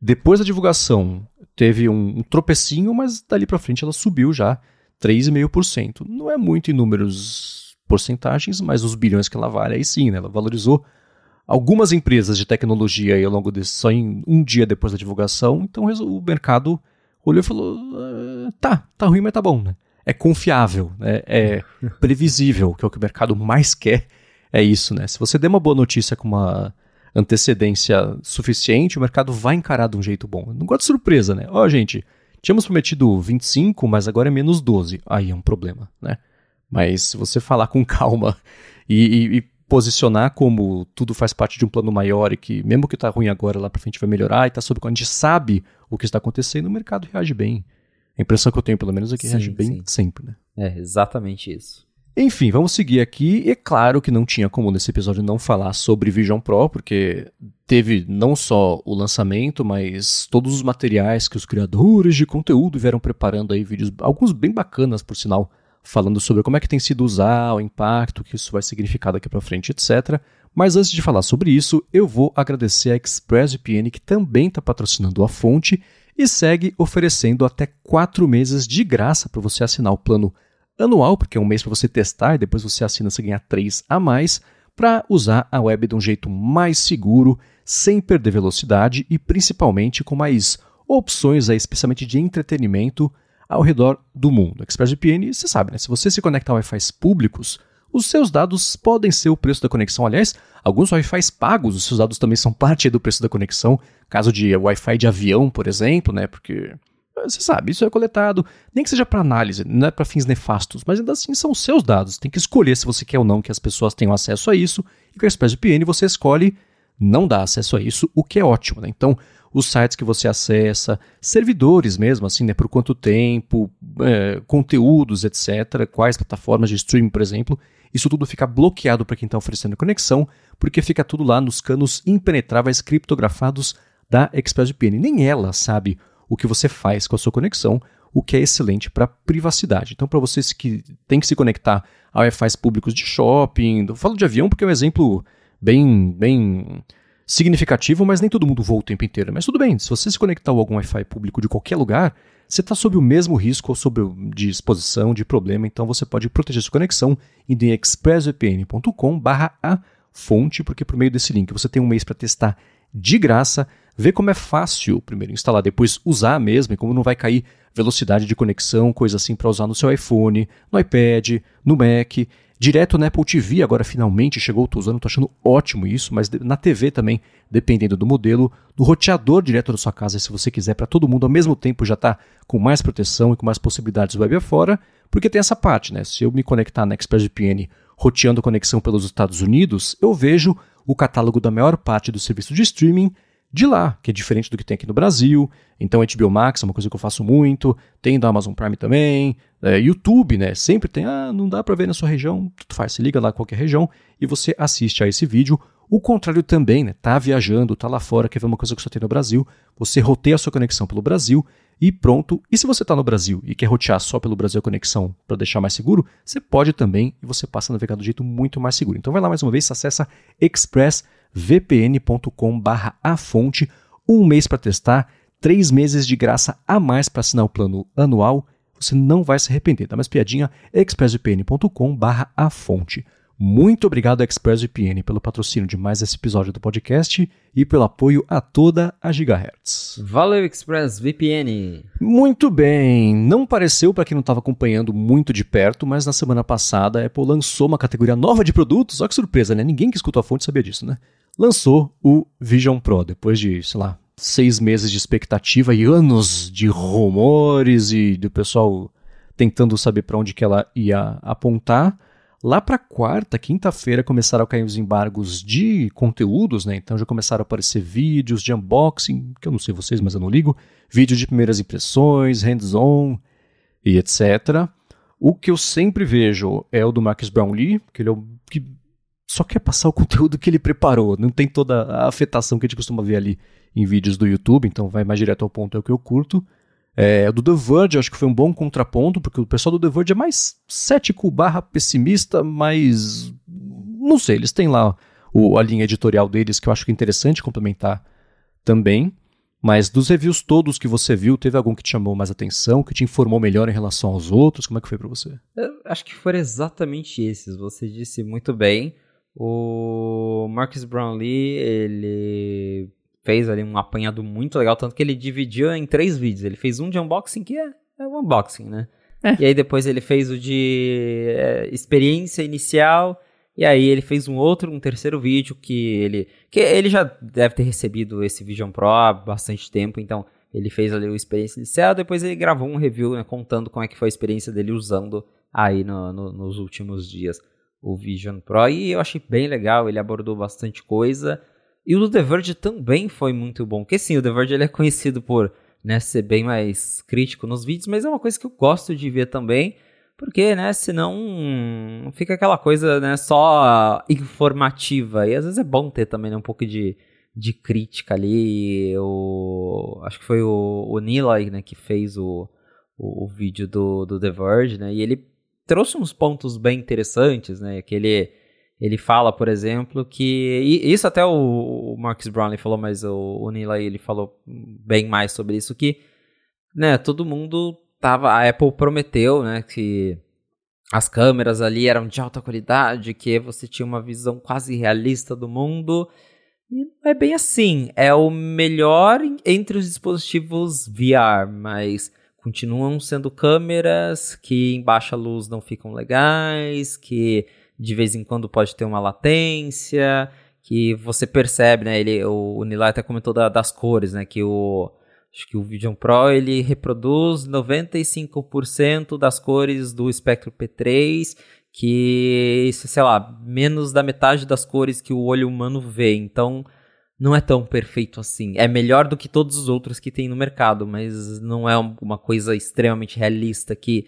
Depois da divulgação, teve um, um tropecinho, mas dali para frente ela subiu já 3,5%. Não é muito em números porcentagens, mas os bilhões que ela vale, aí sim, né? Ela valorizou algumas empresas de tecnologia aí ao longo desse, só em um dia depois da divulgação. Então o mercado olhou e falou: ah, tá, tá ruim, mas tá bom, né? É confiável, né? é previsível, que é o que o mercado mais quer é isso, né? Se você der uma boa notícia com uma antecedência suficiente, o mercado vai encarar de um jeito bom. Não gosto de surpresa, né? Ó, oh, gente, tínhamos prometido 25, mas agora é menos 12. Aí é um problema, né? Mas se você falar com calma e, e, e, posicionar como tudo faz parte de um plano maior e que mesmo que tá ruim agora, lá para frente vai melhorar e tá sob a gente sabe o que está acontecendo, o mercado reage bem. A impressão que eu tenho, pelo menos, é que sim, reage bem sim. sempre, né? É, exatamente isso. Enfim, vamos seguir aqui. E é claro que não tinha como nesse episódio não falar sobre Vision Pro, porque teve não só o lançamento, mas todos os materiais que os criadores de conteúdo vieram preparando aí, vídeos, alguns bem bacanas, por sinal, falando sobre como é que tem sido usar, o impacto que isso vai significar daqui para frente, etc. Mas antes de falar sobre isso, eu vou agradecer a ExpressVPN, que também está patrocinando a fonte e segue oferecendo até 4 meses de graça para você assinar o plano anual, porque é um mês para você testar e depois você assina você ganhar 3 a mais, para usar a web de um jeito mais seguro, sem perder velocidade e principalmente com mais opções, aí, especialmente de entretenimento, ao redor do mundo. ExpressVPN, você sabe, né? Se você se conectar a Wi-Fi públicos, os seus dados podem ser o preço da conexão. Aliás, alguns Wi-Fi pagos, os seus dados também são parte do preço da conexão. Caso de Wi-Fi de avião, por exemplo, né? Porque você sabe, isso é coletado, nem que seja para análise, não é para fins nefastos, mas ainda assim são seus dados. Tem que escolher se você quer ou não que as pessoas tenham acesso a isso. E com a ExpressVPN você escolhe não dar acesso a isso, o que é ótimo. Né? Então, os sites que você acessa, servidores mesmo, assim, né? Por quanto tempo, é, conteúdos, etc. Quais plataformas de streaming, por exemplo. Isso tudo fica bloqueado para quem está oferecendo conexão, porque fica tudo lá nos canos impenetráveis criptografados da ExpressVPN. Nem ela sabe o que você faz com a sua conexão, o que é excelente para privacidade. Então, para vocês que têm que se conectar a Wi-Fi públicos de shopping, eu falo de avião porque é um exemplo bem, bem significativo, mas nem todo mundo voa o tempo inteiro. Mas tudo bem, se você se conectar a algum Wi-Fi público de qualquer lugar, você está sob o mesmo risco ou sob de exposição, de problema, então você pode proteger sua conexão indo em expressvpn.com a fonte, porque por meio desse link você tem um mês para testar de graça, ver como é fácil primeiro instalar, depois usar mesmo e como não vai cair velocidade de conexão, coisa assim para usar no seu iPhone, no iPad, no Mac direto na Apple TV, agora finalmente chegou, estou usando, estou achando ótimo isso, mas na TV também, dependendo do modelo, do roteador direto da sua casa, se você quiser, para todo mundo ao mesmo tempo já está com mais proteção e com mais possibilidades web afora, porque tem essa parte, né? Se eu me conectar na ExpressVPN roteando a conexão pelos Estados Unidos, eu vejo o catálogo da maior parte do serviço de streaming de lá, que é diferente do que tem aqui no Brasil. Então, HBO Max é uma coisa que eu faço muito, tem da Amazon Prime também, é, YouTube, né? Sempre tem, ah, não dá para ver na sua região, tudo faz, se liga lá qualquer região e você assiste a esse vídeo. O contrário também, né? Tá viajando, tá lá fora, quer ver uma coisa que só tem no Brasil, você roteia a sua conexão pelo Brasil e pronto. E se você está no Brasil e quer rotear só pelo Brasil conexão para deixar mais seguro, você pode também e você passa a navegar do jeito muito mais seguro. Então vai lá mais uma vez, acessa Express vpn.com/a fonte, um mês para testar, três meses de graça a mais para assinar o plano anual. Você não vai se arrepender. Dá mais piadinha, expressvpn.com/a fonte. Muito obrigado, ExpressVPN, pelo patrocínio de mais esse episódio do podcast e pelo apoio a toda a Gigahertz. Valeu, ExpressVPN! Muito bem! Não pareceu para quem não estava acompanhando muito de perto, mas na semana passada a Apple lançou uma categoria nova de produtos. Olha que surpresa, né? Ninguém que escutou a fonte sabia disso, né? lançou o Vision Pro, depois de, sei lá, seis meses de expectativa e anos de rumores e do pessoal tentando saber para onde que ela ia apontar. Lá para quarta, quinta-feira, começaram a cair os embargos de conteúdos, né? Então já começaram a aparecer vídeos de unboxing, que eu não sei vocês, mas eu não ligo, vídeo de primeiras impressões, hands-on e etc. O que eu sempre vejo é o do Marcus Brownlee, que ele é o que só quer passar o conteúdo que ele preparou. Não tem toda a afetação que a gente costuma ver ali em vídeos do YouTube, então vai mais direto ao ponto, é o que eu curto. É, do The Verge, acho que foi um bom contraponto, porque o pessoal do The Verge é mais cético barra pessimista, mas não sei, eles têm lá o, a linha editorial deles que eu acho que é interessante complementar também. Mas dos reviews todos que você viu, teve algum que te chamou mais atenção, que te informou melhor em relação aos outros? Como é que foi para você? Eu acho que foram exatamente esses. Você disse muito bem. O Marcus Brownlee, ele fez ali um apanhado muito legal, tanto que ele dividiu em três vídeos. Ele fez um de unboxing, que é, é um unboxing, né? É. E aí depois ele fez o de é, experiência inicial, e aí ele fez um outro, um terceiro vídeo que ele... Que ele já deve ter recebido esse Vision Pro há bastante tempo, então ele fez ali o experiência inicial, depois ele gravou um review né, contando como é que foi a experiência dele usando aí no, no, nos últimos dias o Vision Pro e eu achei bem legal, ele abordou bastante coisa. E o do The Verge também foi muito bom, porque sim, o The Verge ele é conhecido por né, ser bem mais crítico nos vídeos, mas é uma coisa que eu gosto de ver também, porque, né, senão fica aquela coisa, né, só informativa, e às vezes é bom ter também né, um pouco de, de crítica ali, o, acho que foi o, o Nilay, né, que fez o, o, o vídeo do, do The Verge, né, e ele trouxe uns pontos bem interessantes, né? Que ele, ele fala, por exemplo, que. isso até o, Marcus Brownlee falou, mas o, o Neil aí, ele falou bem mais sobre isso, que né, todo mundo tava. A Apple prometeu, né, que as câmeras ali eram de alta qualidade, que você tinha uma visão quase realista do mundo. E não é bem assim. É o melhor entre os dispositivos VR, mas continuam sendo câmeras que em baixa luz não ficam legais, que de vez em quando pode ter uma latência, que você percebe, né? Ele, o, Nilay até comentou da, das cores, né? Que o acho que o Vision Pro ele reproduz 95% das cores do espectro P3, que sei lá, menos da metade das cores que o olho humano vê. Então, não é tão perfeito assim. É melhor do que todos os outros que tem no mercado, mas não é uma coisa extremamente realista que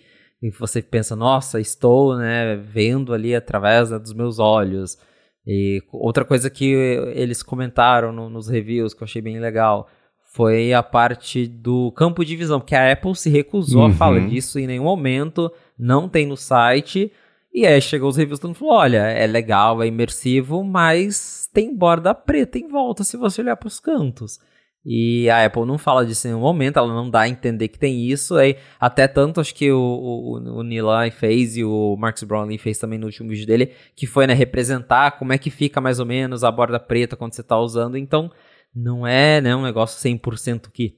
você pensa, nossa, estou né, vendo ali através né, dos meus olhos. E outra coisa que eles comentaram no, nos reviews que eu achei bem legal foi a parte do campo de visão, porque a Apple se recusou uhum. a falar disso em nenhum momento, não tem no site. E aí chegou os reviews mundo falou: olha, é legal, é imersivo, mas tem borda preta em volta se você olhar para os cantos. E a Apple não fala disso em nenhum momento, ela não dá a entender que tem isso. Aí, até tanto acho que o, o, o Nilay fez e o Marcus Brownlee fez também no último vídeo dele, que foi né, representar como é que fica mais ou menos a borda preta quando você está usando. Então, não é né, um negócio 100% que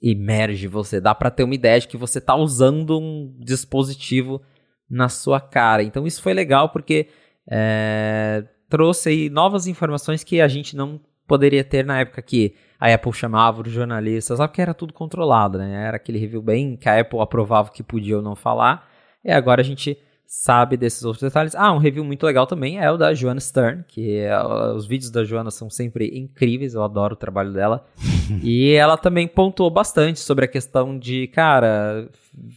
emerge você. Dá para ter uma ideia de que você está usando um dispositivo na sua cara. Então, isso foi legal porque é, trouxe novas informações que a gente não poderia ter na época que a Apple chamava os jornalistas, sabe que era tudo controlado, né? Era aquele review bem que a Apple aprovava que podia ou não falar. E agora a gente sabe desses outros detalhes. Ah, um review muito legal também é o da Joanna Stern, que é, os vídeos da Joanna são sempre incríveis, eu adoro o trabalho dela. e ela também pontuou bastante sobre a questão de, cara,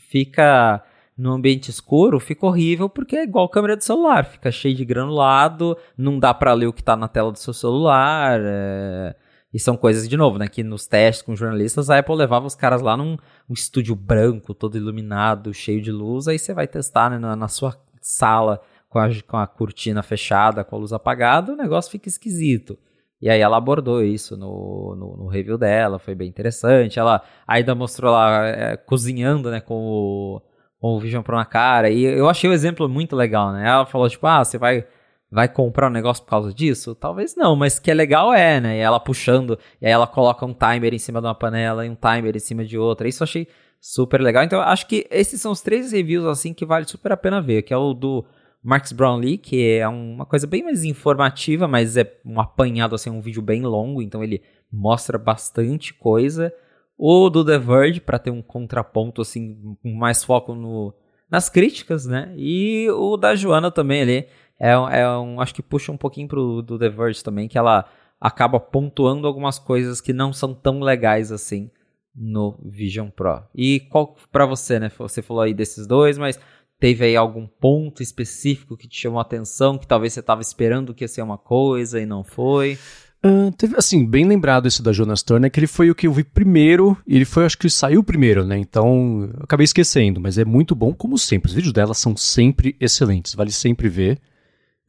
fica no ambiente escuro, fica horrível porque é igual câmera de celular, fica cheio de granulado, não dá para ler o que tá na tela do seu celular. É... E são coisas, de novo, né? Que nos testes com jornalistas, a Apple levava os caras lá num um estúdio branco, todo iluminado, cheio de luz. Aí você vai testar né, na, na sua sala com a, com a cortina fechada, com a luz apagada, o negócio fica esquisito. E aí ela abordou isso no, no, no, review dela, foi bem interessante. Ela ainda mostrou lá é, cozinhando, né, com o, com o Vision Pro na cara. E eu achei o exemplo muito legal, né? Ela falou, tipo, ah, você vai vai comprar um negócio por causa disso? Talvez não, mas que é legal é, né? E ela puxando, e aí ela coloca um timer em cima de uma panela e um timer em cima de outra. Isso eu achei super legal. Então, acho que esses são os três reviews, assim, que vale super a pena ver, que é o do Marcus Brownlee, que é uma coisa bem mais informativa, mas é um apanhado, assim, um vídeo bem longo, então ele mostra bastante coisa. O do The Verge, para ter um contraponto, assim, com mais foco no, nas críticas, né? E o da Joana também ali, é, é um, acho que puxa um pouquinho pro do The Verge também, que ela acaba pontuando algumas coisas que não são tão legais assim no Vision Pro. E qual para você, né? Você falou aí desses dois, mas teve aí algum ponto específico que te chamou a atenção, que talvez você estava esperando que ia ser uma coisa e não foi? Teve, assim, bem lembrado esse da Jonas Turner, que ele foi o que eu vi primeiro, e ele foi, acho que saiu primeiro, né? Então, acabei esquecendo, mas é muito bom, como sempre. Os vídeos dela são sempre excelentes, vale sempre ver.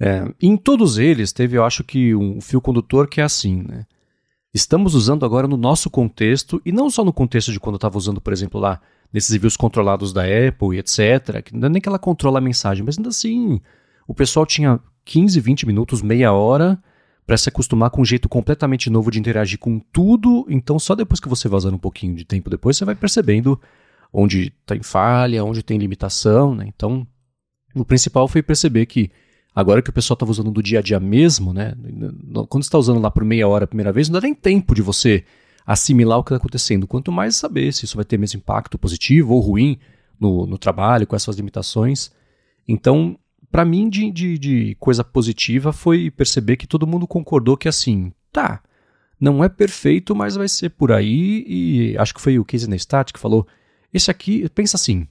É, em todos eles teve, eu acho que, um fio condutor que é assim, né? Estamos usando agora no nosso contexto, e não só no contexto de quando eu estava usando, por exemplo, lá, nesses reviews controlados da Apple e etc., que não é nem que ela controla a mensagem, mas ainda assim, o pessoal tinha 15, 20 minutos, meia hora para se acostumar com um jeito completamente novo de interagir com tudo, então só depois que você usando um pouquinho de tempo depois, você vai percebendo onde tem falha, onde tem limitação, né? Então, o principal foi perceber que Agora que o pessoal estava usando do dia a dia mesmo, né? Quando está usando lá por meia hora a primeira vez, não dá nem tempo de você assimilar o que está acontecendo. Quanto mais saber se isso vai ter mesmo impacto positivo ou ruim no, no trabalho, com essas limitações. Então, para mim, de, de, de, coisa positiva foi perceber que todo mundo concordou que assim, tá, não é perfeito, mas vai ser por aí. E acho que foi o Casey Neistat que falou: esse aqui, pensa assim,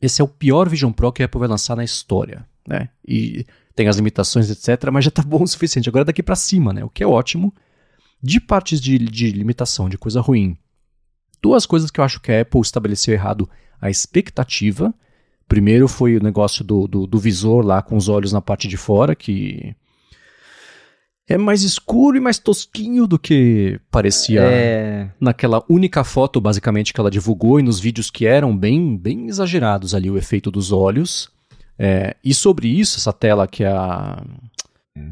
esse é o pior Vision Pro que a Apple vai lançar na história né? E tem as limitações, etc., mas já está bom o suficiente. Agora daqui para cima, né? O que é ótimo. De partes de, de limitação, de coisa ruim, duas coisas que eu acho que a Apple estabeleceu errado a expectativa. Primeiro foi o negócio do, do, do, visor lá com os olhos na parte de fora, que é mais escuro e mais tosquinho do que parecia é... naquela única foto, basicamente, que ela divulgou e nos vídeos que eram bem, bem exagerados ali o efeito dos olhos. É, e sobre isso, essa tela que é a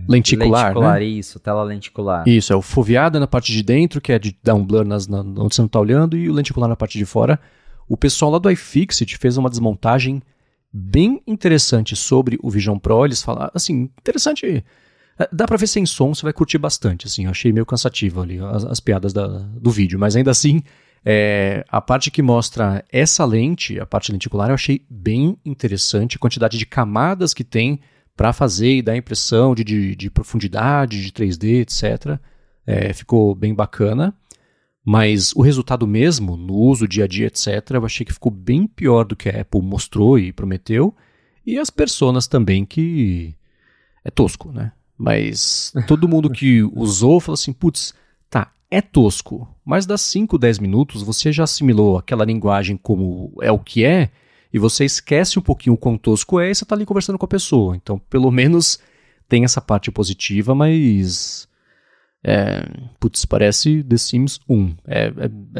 lenticular, lenticular né? isso, tela lenticular. Isso, é o foveada na parte de dentro, que é de dar um blur nas, na, onde você não está olhando, e o lenticular na parte de fora. O pessoal lá do iFixit fez uma desmontagem bem interessante sobre o Vision Pro. Eles falaram, assim, interessante. É, dá pra ver sem som, você vai curtir bastante, assim. Eu achei meio cansativo ali as, as piadas da, do vídeo, mas ainda assim é, a parte que mostra essa lente, a parte lenticular, eu achei bem interessante, a quantidade de camadas que tem para fazer e dar impressão de, de, de, profundidade, de 3D, etc. É, ficou bem bacana. Mas o resultado mesmo, no uso dia a dia, etc., eu achei que ficou bem pior do que a Apple mostrou e prometeu. E as personas também, que é tosco, né? Mas todo mundo que usou falou assim: putz, é tosco, mas das 5, 10 minutos você já assimilou aquela linguagem como é o que é, e você esquece um pouquinho o quão tosco é e você tá ali conversando com a pessoa. Então, pelo menos tem essa parte positiva, mas. É, putz, parece The Sims 1. É, é,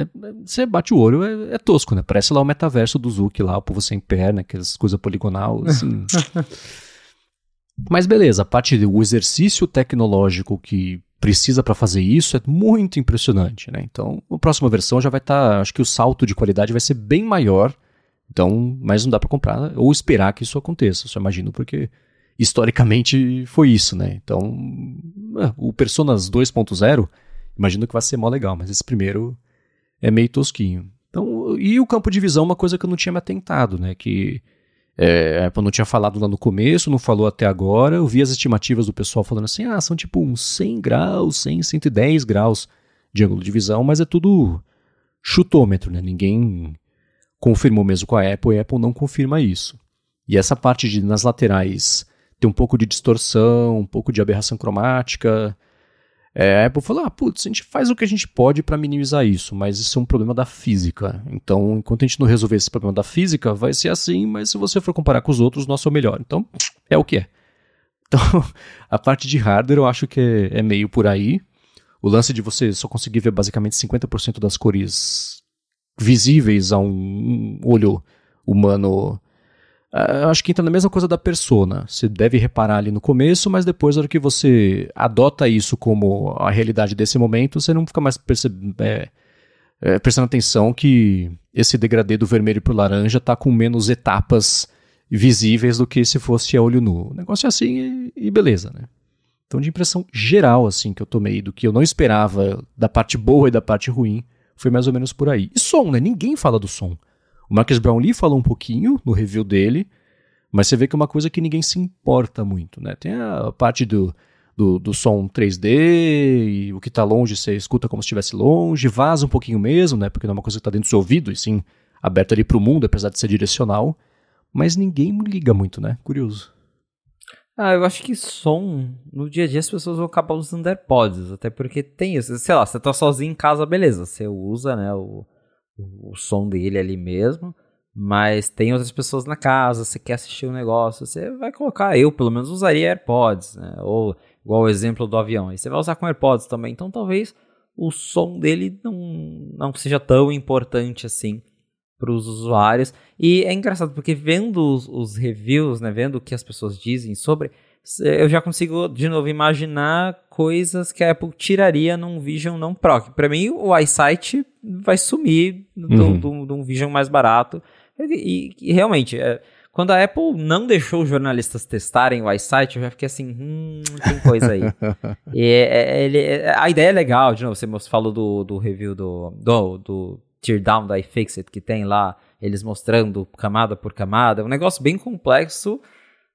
é, você bate o olho, é, é, tosco, né? Parece lá o metaverso do Zuki lá, o povo sem perna, aquelas coisas poligonal, assim. Mas beleza, a parte do exercício tecnológico que precisa para fazer isso é muito impressionante, né? Então, a próxima versão já vai estar, tá, acho que o salto de qualidade vai ser bem maior. Então, mas não dá para comprar ou esperar que isso aconteça. Eu só imagino porque historicamente foi isso, né? Então, é, o Personas 2.0, imagino que vai ser mó legal, mas esse primeiro é meio tosquinho. Então, e o campo de visão, uma coisa que eu não tinha me atentado, né? Que é, Apple não tinha falado lá no começo, não falou até agora. Eu vi as estimativas do pessoal falando assim: ah, são tipo uns 100 graus, 100, 110 graus de ângulo de visão, mas é tudo chutômetro, né? Ninguém confirmou mesmo com a Apple e a Apple não confirma isso. E essa parte de nas laterais tem um pouco de distorção, um pouco de aberração cromática. É, a Apple falou: ah, putz, a gente faz o que a gente pode para minimizar isso, mas isso é um problema da física. Então, enquanto a gente não resolver esse problema da física, vai ser assim, mas se você for comparar com os outros, nosso é o melhor. Então, é o que é. Então, a parte de hardware eu acho que é, é meio por aí. O lance de você só conseguir ver basicamente 50% das cores visíveis a um olho humano Uh, acho que entra na mesma coisa da persona. Você deve reparar ali no começo, mas depois, na hora que você adota isso como a realidade desse momento, você não fica mais é, é, prestando atenção que esse degradê do vermelho para o laranja está com menos etapas visíveis do que se fosse a olho nu. O negócio é assim e, e beleza, né? Então, de impressão geral, assim, que eu tomei do que eu não esperava da parte boa e da parte ruim, foi mais ou menos por aí. E som, né? Ninguém fala do som. O Marcus Brownlee falou um pouquinho no review dele, mas você vê que é uma coisa que ninguém se importa muito, né? Tem a parte do, do, do som 3D e o que está longe você escuta como se estivesse longe, vaza um pouquinho mesmo, né? Porque não é uma coisa que está dentro do seu ouvido, e sim aberta ali para o mundo, apesar de ser direcional. Mas ninguém liga muito, né? Curioso. Ah, eu acho que som, no dia a dia as pessoas vão acabar usando AirPods, até porque tem isso. Sei lá, você tá sozinho em casa, beleza, você usa, né, o, o som dele ali mesmo. Mas tem outras pessoas na casa, você quer assistir um negócio, você vai colocar. Eu, pelo menos, usaria AirPods, né? Ou igual o exemplo do avião. E você vai usar com AirPods também. Então talvez o som dele não, não seja tão importante assim para os usuários. E é engraçado porque vendo os, os, reviews, né, vendo o que as pessoas dizem sobre, eu já consigo de novo imaginar coisas que a Apple tiraria num Vision não Pro. Para mim, o iSight vai sumir uhum. de um Vision mais barato. E, e realmente, é, quando a Apple não deixou os jornalistas testarem o iSight, eu já fiquei assim, hum, tem coisa aí. e, é, é ele, é, a ideia é legal, de novo, você falou do, do review do, do, do teardown da iFixit que tem lá, eles mostrando camada por camada, é um negócio bem complexo,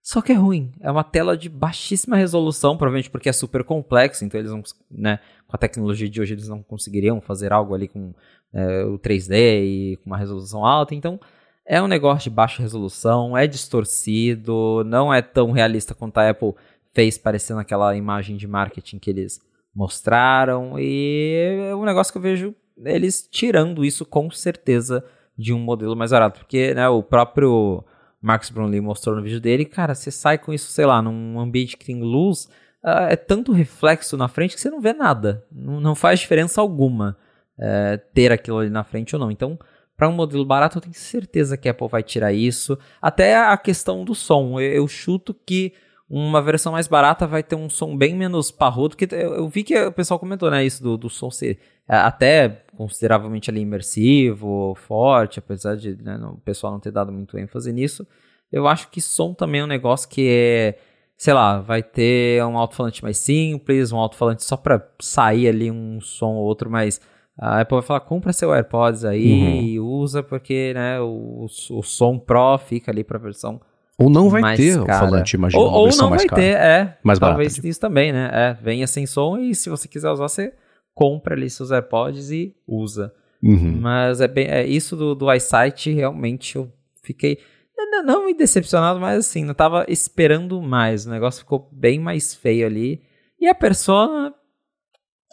só que é ruim. É uma tela de baixíssima resolução, provavelmente porque é super complexo, então eles não, né, com a tecnologia de hoje eles não conseguiriam fazer algo ali com é, o 3D e com uma resolução alta, então é um negócio de baixa resolução, é distorcido, não é tão realista quanto a Apple fez parecendo aquela imagem de marketing que eles mostraram, e é um negócio que eu vejo eles tirando isso com certeza de um modelo mais barato, porque né, o próprio Marcus Brownlee mostrou no vídeo dele, cara, você sai com isso, sei lá, num ambiente que tem luz, uh, é tanto reflexo na frente que você não vê nada. Não, não faz diferença alguma uh, ter aquilo ali na frente ou não. Então, para um modelo barato, eu tenho certeza que a Apple vai tirar isso. Até a questão do som. Eu, eu chuto que uma versão mais barata vai ter um som bem menos parrudo, que eu, eu vi que o pessoal comentou, né, isso do, do som ser até consideravelmente ali imersivo, forte, apesar de né, o pessoal não ter dado muito ênfase nisso. Eu acho que som também é um negócio que é, sei lá, vai ter um alto-falante mais simples, um alto-falante só para sair ali um som ou outro, mas a Apple vai falar, compra seu AirPods aí uhum. e usa porque né, o, o som Pro fica ali para a versão ou não vai ter cara. o falante, imagina, ou, ou não vai cara. ter, é. Mais talvez isso também, né? É, venha sem som e se você quiser usar, você compra ali seus AirPods e usa. Uhum. Mas é bem, é, isso do, do iSight realmente eu fiquei não, não me decepcionado, mas assim, não tava esperando mais. O negócio ficou bem mais feio ali. E a persona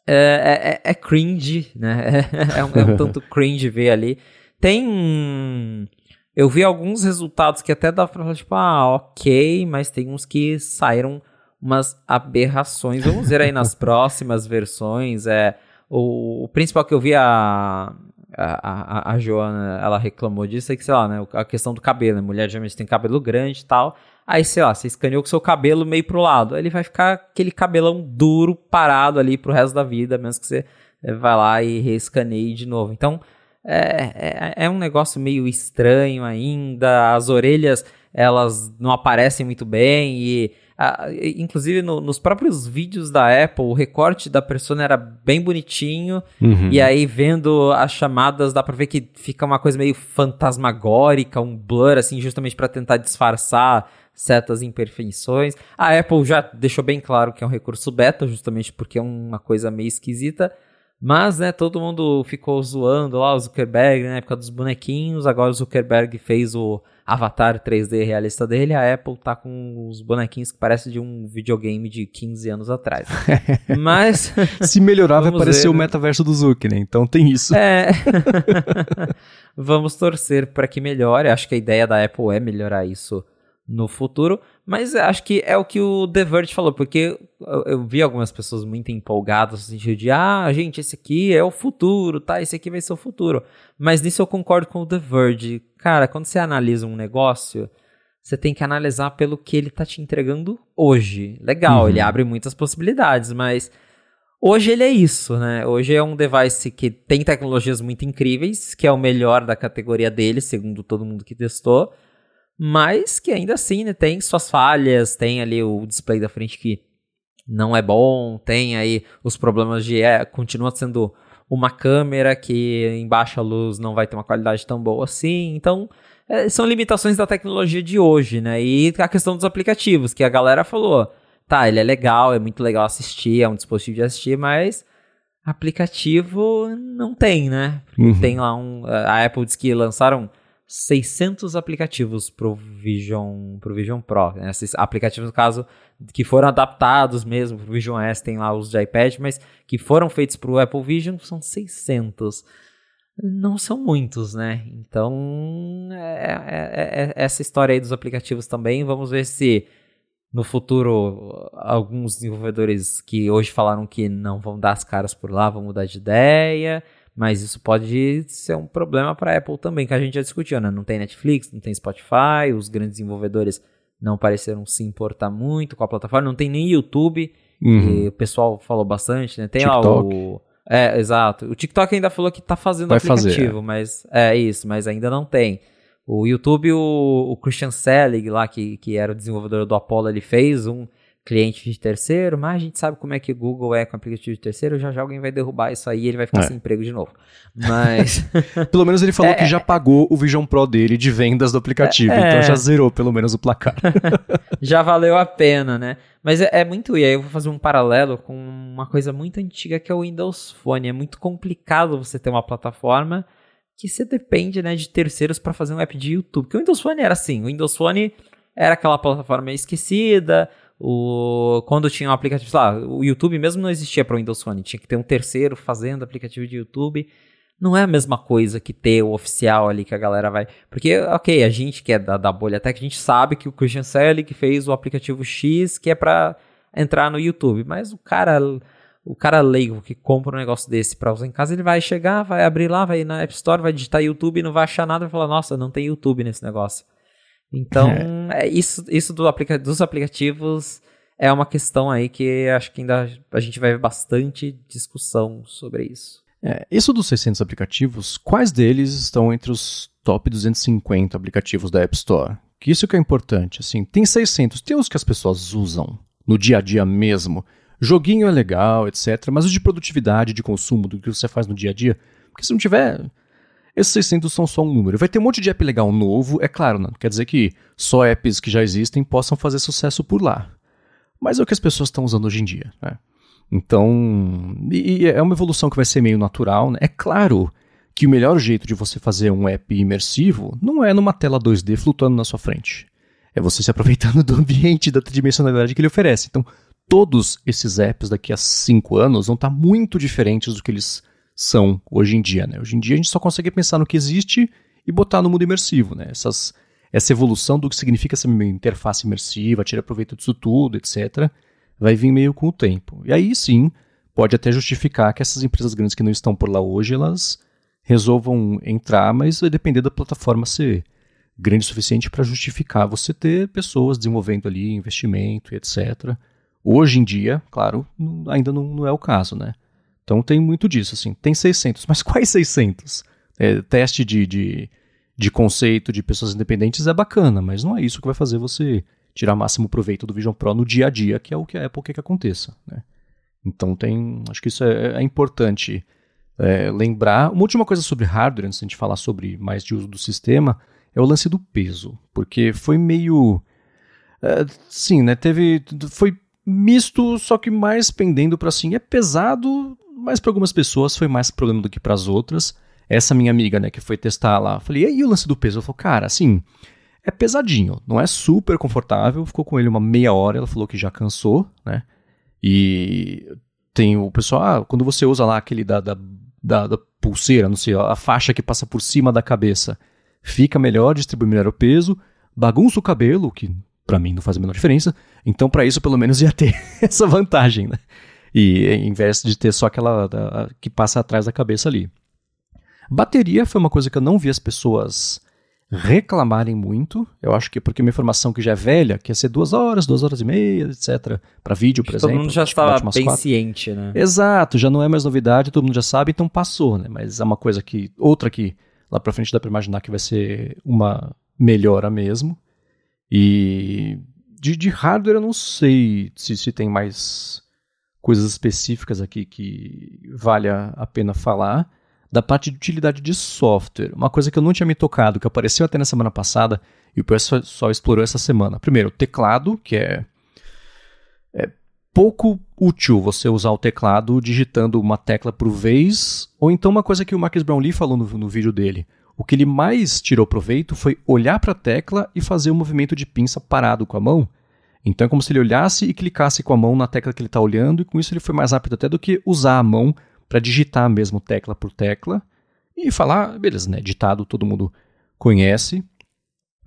é, é, é, é cringe, né? É, é, um, é um tanto cringe ver ali. Tem. eu vi alguns resultados que até dá pra falar, tipo, ah, ok, mas tem uns que saíram umas aberrações. Vamos ver aí nas próximas versões. É, o, o, principal que eu vi a, a, a, a, Joana, ela reclamou disso, é que, sei lá, né, a questão do cabelo, né, mulher geralmente tem cabelo grande e tal, aí, sei lá, você escaneou com seu cabelo meio pro lado, ele vai ficar aquele cabelão duro, parado ali pro resto da vida, mesmo que você eh, vai lá e reescaneie de novo. Então, é, é, é um negócio meio estranho ainda, as orelhas, elas não aparecem muito bem e inclusive no, nos próprios vídeos da Apple, o recorte da persona era bem bonitinho. Uhum. E aí, vendo as chamadas, dá pra ver que fica uma coisa meio fantasmagórica, um blur, assim, justamente para tentar disfarçar certas imperfeições. A Apple já deixou bem claro que é um recurso beta, justamente porque é uma coisa meio esquisita. Mas, né, todo mundo ficou zoando lá o Zuckerberg na época dos bonequinhos. Agora o Zuckerberg fez o avatar 3D realista dele. A Apple tá com os bonequinhos que parecem de um videogame de 15 anos atrás. Mas. Se melhorar, vai parecer ver, o metaverso do Zuck, né? Então tem isso. É. vamos torcer para que melhore. Acho que a ideia da Apple é melhorar isso no futuro, mas acho que é o que o The Verge falou, porque eu, eu, vi algumas pessoas muito empolgadas no sentido de, ah, gente, esse aqui é o futuro, tá? Esse aqui vai ser o futuro. Mas nisso eu concordo com o The Verge. Cara, quando você analisa um negócio, você tem que analisar pelo que ele tá te entregando hoje. Legal, uhum. ele abre muitas possibilidades, mas hoje ele é isso, né? Hoje é um device que tem tecnologias muito incríveis, que é o melhor da categoria dele, segundo todo mundo que testou mas que ainda assim né, tem suas falhas, tem ali o display da frente que não é bom, tem aí os problemas de é, continua sendo uma câmera que em baixa luz não vai ter uma qualidade tão boa assim, então é, são limitações da tecnologia de hoje, né? E a questão dos aplicativos, que a galera falou, tá, ele é legal, é muito legal assistir, é um dispositivo de assistir, mas aplicativo não tem, né? Uhum. Tem lá um. A Apple diz que lançaram 600 aplicativos pro Vision, pro Vision Pro. Né? Esses aplicativos, no caso, que foram adaptados mesmo pro Vision S, tem lá os de iPad, mas que foram feitos pro Apple Vision, são 600. Não são muitos, né? Então, é, é, é, essa história aí dos aplicativos também. Vamos ver se no futuro alguns desenvolvedores que hoje falaram que não vão dar as caras por lá vão mudar de ideia. Mas isso pode ser um problema para a Apple também, que a gente já discutiu, né? Não tem Netflix, não tem Spotify, os grandes desenvolvedores não pareceram se importar muito com a plataforma, não tem nem YouTube, uhum. o pessoal falou bastante, né? Tem TikTok. lá o... É, exato. O TikTok ainda falou que tá fazendo Vai aplicativo, fazer, é. mas é isso, mas ainda não tem. O YouTube, o, o Christian Selig lá, que, que era o desenvolvedor do Apollo, ele fez um cliente de terceiro, mas a gente sabe como é que Google é com aplicativo de terceiro, já já alguém vai derrubar isso aí e ele vai ficar é. sem emprego de novo. Mas. pelo menos ele falou é, que já pagou o Vision Pro dele de vendas do aplicativo, é, então já zerou pelo menos o placar. já valeu a pena, né? Mas é, é, muito. E aí eu vou fazer um paralelo com uma coisa muito antiga que é o Windows Phone. É muito complicado você ter uma plataforma que você depende né, de terceiros para fazer um app de YouTube. Porque o Windows Phone era assim: o Windows Phone era aquela plataforma esquecida o, quando tinha um aplicativo, lá, o YouTube mesmo não existia para o Windows Phone, tinha que ter um terceiro fazendo aplicativo de YouTube. Não é a mesma coisa que ter o oficial ali que a galera vai. Porque, ok, a gente que é da, da bolha até que a gente sabe que o Christian Selig fez o aplicativo X que é para entrar no YouTube, mas o cara o cara leigo que compra um negócio desse para usar em casa, ele vai chegar, vai abrir lá, vai na App Store, vai digitar YouTube, não vai achar nada e falar, nossa, não tem YouTube nesse negócio. Então, é. é. isso, isso do aplica dos aplicativos é uma questão aí que acho que ainda a gente vai ver bastante discussão sobre isso. É, isso dos 600 aplicativos, quais deles estão entre os top 250 aplicativos da App Store? Que isso que é importante, assim, tem 600, tem os que as pessoas usam no dia a dia mesmo. Joguinho é legal, etc, mas o de produtividade, de consumo, do que você faz no dia a dia, porque se não tiver esses 600 são só um número. Vai ter um monte de app legal novo, é claro, não quer dizer que só apps que já existem possam fazer sucesso por lá. Mas é o que as pessoas estão usando hoje em dia. Né? Então, é uma evolução que vai ser meio natural. Né? É claro que o melhor jeito de você fazer um app imersivo não é numa tela 2D flutuando na sua frente. É você se aproveitando do ambiente, da tridimensionalidade que ele oferece. Então, todos esses apps daqui a 5 anos vão estar muito diferentes do que eles são hoje em dia. Né? Hoje em dia a gente só consegue pensar no que existe e botar no mundo imersivo, né? Essas, essa evolução do que significa essa interface imersiva, tirar proveito disso tudo, etc., vai vir meio com o tempo. E aí sim, pode até justificar que essas empresas grandes que não estão por lá hoje, elas resolvam entrar, mas vai depender da plataforma ser grande o suficiente para justificar você ter pessoas desenvolvendo ali investimento, etc. Hoje em dia, claro, ainda não, não é o caso, né? Então tem muito disso, assim. Tem 600, mas quais 600? É, teste de, de, de conceito de pessoas independentes é bacana, mas não é isso que vai fazer você tirar máximo proveito do Vision Pro no dia a dia, que é o que a Apple quer que aconteça, né? Então tem, acho que isso é, é importante é, lembrar. Uma última coisa sobre hardware, antes de a gente falar sobre mais de uso do sistema, é o lance do peso, porque foi meio, é, sim, né? Teve, foi misto, só que mais pendendo para assim, é pesado, mas para algumas pessoas foi mais problema do que para as outras. Essa minha amiga, né, que foi testar lá, falei, e aí o lance do peso? Ela falou, cara, assim, é pesadinho, não é super confortável. Ficou com ele uma meia hora, ela falou que já cansou, né? E tem o pessoal, ah, quando você usa lá aquele da, da, da, da pulseira, não sei, a faixa que passa por cima da cabeça, fica melhor, distribui melhor o peso, bagunça o cabelo, que para mim não faz a menor diferença. Então, para isso, pelo menos ia ter essa vantagem, né? E em vez de ter só aquela que passa atrás da cabeça ali. Bateria foi uma coisa que eu não vi as pessoas reclamarem muito. Eu acho que é porque minha informação que já é velha, que ia ser duas horas, duas horas e meia, etc. Para vídeo, por exemplo. Todo mundo já estava bem quatro. ciente, né? Exato, já não é mais novidade, todo mundo já sabe, então passou, né? Mas é uma coisa que. Outra que lá para frente dá para imaginar que vai ser uma melhora mesmo. E de, de hardware eu não sei se, se tem mais coisas específicas aqui que vale a pena falar da parte de utilidade de software. Uma coisa que eu não tinha me tocado, que apareceu até na semana passada e o pessoal só explorou essa semana. Primeiro, teclado, que é, é pouco útil você usar o teclado digitando uma tecla por vez, ou então uma coisa que o Marcus Brownlee falou no, no vídeo dele. O que ele mais tirou proveito foi olhar para a tecla e fazer o um movimento de pinça parado com a mão. Então é como se ele olhasse e clicasse com a mão na tecla que ele está olhando, e com isso ele foi mais rápido até do que usar a mão para digitar mesmo tecla por tecla e falar, beleza, né? Ditado todo mundo conhece.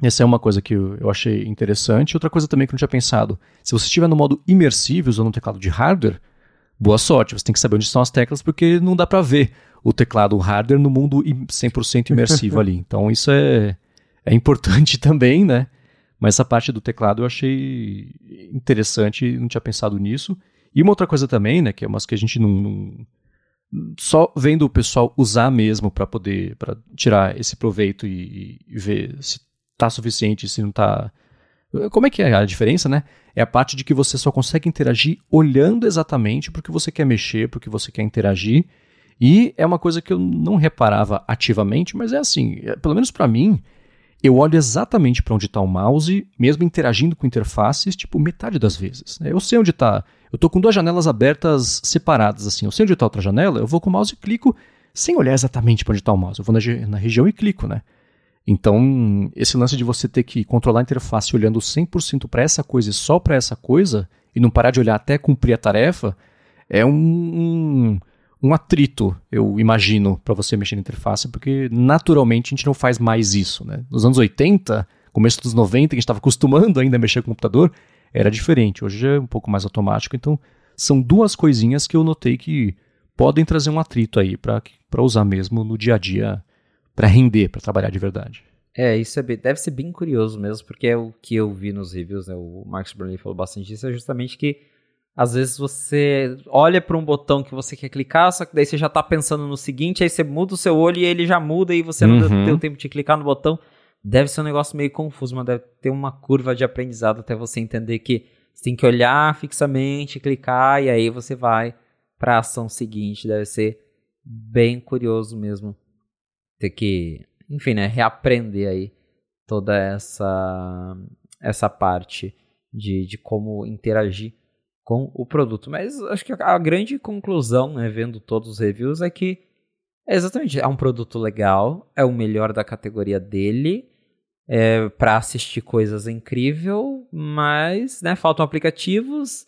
Essa é uma coisa que eu achei interessante. Outra coisa também que eu não tinha pensado: se você estiver no modo imersivo usando um teclado de hardware, boa sorte, você tem que saber onde estão as teclas porque não dá para ver o teclado hardware no mundo 100% imersivo ali. Então isso é, é importante também, né? Mas essa parte do teclado eu achei interessante, não tinha pensado nisso. E uma outra coisa também, né, que é umas que a gente não, não só vendo o pessoal usar mesmo para poder para tirar esse proveito e, e ver se está suficiente, se não está. Como é que é a diferença, né? É a parte de que você só consegue interagir olhando exatamente porque você quer mexer, porque você quer interagir. E é uma coisa que eu não reparava ativamente, mas é assim, é, pelo menos para mim, eu olho exatamente para onde está o mouse, mesmo interagindo com interfaces, tipo, metade das vezes. Né? Eu sei onde está. Eu estou com duas janelas abertas separadas, assim. Eu sei onde está outra janela, eu vou com o mouse e clico, sem olhar exatamente para onde está o mouse. Eu vou na, na, região e clico, né? Então, esse lance de você ter que controlar a interface olhando 100% para essa coisa e só para essa coisa, e não parar de olhar até cumprir a tarefa, é um, um um atrito, eu imagino, para você mexer na interface, porque naturalmente a gente não faz mais isso. Né? Nos anos 80, começo dos 90, que a gente estava acostumando ainda a mexer com o computador, era diferente. Hoje é um pouco mais automático. Então, são duas coisinhas que eu notei que podem trazer um atrito aí para usar mesmo no dia a dia, para render, para trabalhar de verdade. É, isso é bem, deve ser bem curioso mesmo, porque é o que eu vi nos reviews, né? O Marcos Burnley falou bastante disso, é justamente que às vezes você olha para um botão que você quer clicar, só que daí você já está pensando no seguinte, aí você muda o seu olho e ele já muda e você uhum. não deu tempo de clicar no botão. Deve ser um negócio meio confuso, mas deve ter uma curva de aprendizado até você entender que você tem que olhar fixamente, clicar e aí você vai para a ação seguinte. Deve ser bem curioso mesmo ter que, enfim, né, reaprender aí toda essa essa parte de, de como interagir com o produto. Mas acho que a grande conclusão, né, vendo todos os reviews, é que é exatamente é um produto legal, é o melhor da categoria dele. É, para assistir coisas incrível, mas né, faltam aplicativos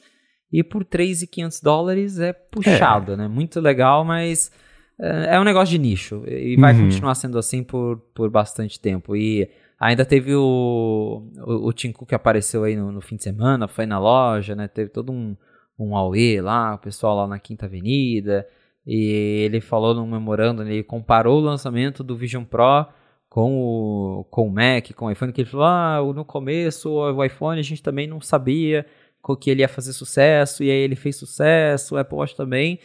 e por 3.500 dólares é puxado, é. né? Muito legal, mas é, é um negócio de nicho e vai uhum. continuar sendo assim por, por bastante tempo. E ainda teve o, o, o Tim Cook que apareceu aí no, no, fim de semana, foi na loja, né? Teve todo um, um Aue lá, o pessoal lá na Quinta Avenida. E ele falou num memorando, ele comparou o lançamento do Vision Pro com o, com o Mac, com o iPhone, que ele falou, ah, no começo o iPhone a gente também não sabia que ele ia fazer sucesso, e aí ele fez sucesso, o Apple Watch também.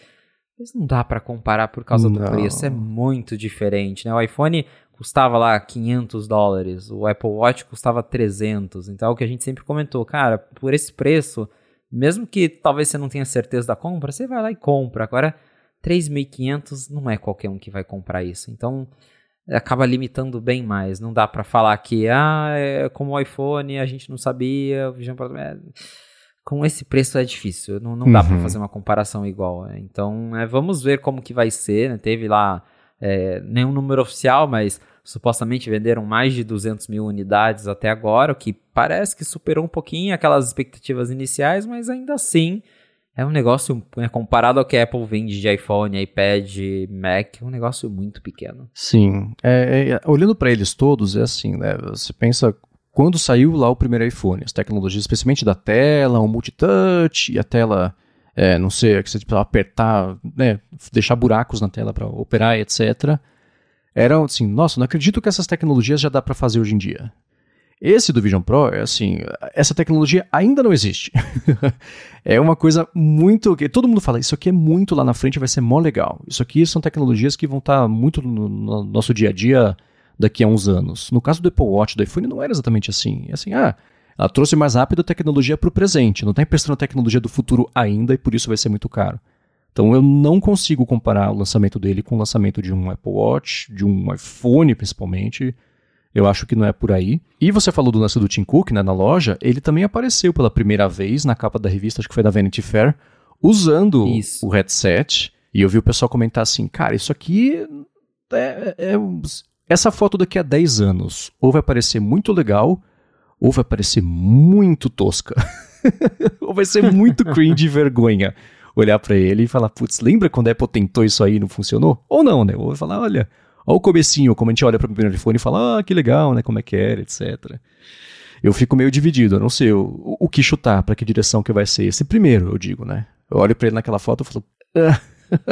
Mas não dá para comparar por causa não. do preço, é muito diferente, né? O iPhone custava lá 500 dólares, o Apple Watch custava 300, então é o que a gente sempre comentou, cara, por esse preço, mesmo que talvez você não tenha certeza da compra, você vai lá e compra. Agora, 3.500 não é qualquer um que vai comprar isso, então acaba limitando bem mais. Não dá para falar que, ah, é como o iPhone, a gente não sabia. É com esse preço é difícil, não, não uhum. dá para fazer uma comparação igual. Né? Então, é, vamos ver como que vai ser. Né? Teve lá é, nenhum número oficial, mas supostamente venderam mais de 200 mil unidades até agora, o que parece que superou um pouquinho aquelas expectativas iniciais, mas ainda assim é um negócio, né, comparado ao que a Apple vende de iPhone, iPad, Mac, é um negócio muito pequeno. Sim, é, é, olhando para eles todos, é assim, né? Você pensa quando saiu lá o primeiro iPhone, as tecnologias, especialmente da tela, o multitouch e a tela, é, não sei, que você precisava apertar, né, deixar buracos na tela para operar, etc. Era assim, nossa, não acredito que essas tecnologias já dá para fazer hoje em dia. Esse do Vision Pro é assim, essa tecnologia ainda não existe. é uma coisa muito que todo mundo fala, isso aqui é muito lá na frente, vai ser mó legal. Isso aqui são tecnologias que vão estar tá muito no, no nosso dia a dia daqui a uns anos. No caso do Apple Watch, do iPhone, não era exatamente assim. É assim, ah, ela trouxe mais rápido a tecnologia para o presente, não está emprestando a tecnologia do futuro ainda e por isso vai ser muito caro. Então eu não consigo comparar o lançamento dele com o lançamento de um Apple Watch, de um iPhone principalmente. Eu acho que não é por aí. E você falou do lance do Tim Cook né, na loja, ele também apareceu pela primeira vez na capa da revista, acho que foi da Vanity Fair, usando isso. o headset. E eu vi o pessoal comentar assim, cara, isso aqui é, é, essa foto daqui a 10 anos ou vai parecer muito legal ou vai parecer muito tosca. ou vai ser muito cringe e vergonha olhar para ele e falar, putz, lembra quando a Apple tentou isso aí e não funcionou? Ou não, né? Ou vai falar, olha, olha o comecinho, como a gente olha para o primeiro iPhone e fala, ah, que legal, né? Como é que era, etc. Eu fico meio dividido, eu não sei o, o que chutar, para que direção que vai ser esse primeiro, eu digo, né? Eu olho para ele naquela foto e falo, ah,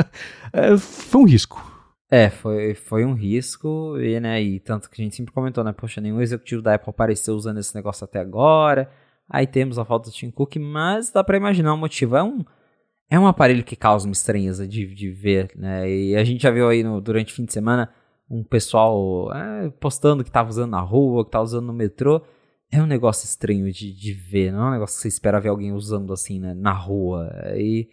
é, foi um risco. É, foi, foi um risco, e, né, e tanto que a gente sempre comentou, né, poxa, nenhum executivo da Apple apareceu usando esse negócio até agora, aí temos a falta do Tim Cook, mas dá para imaginar o motivo, é um, é um aparelho que causa uma estranheza de, de ver, né, e a gente já viu aí no, durante o fim de semana um pessoal é, postando que tava usando na rua, que tava usando no metrô, é um negócio estranho de, de ver, não é um negócio que você espera ver alguém usando assim, né, na rua, e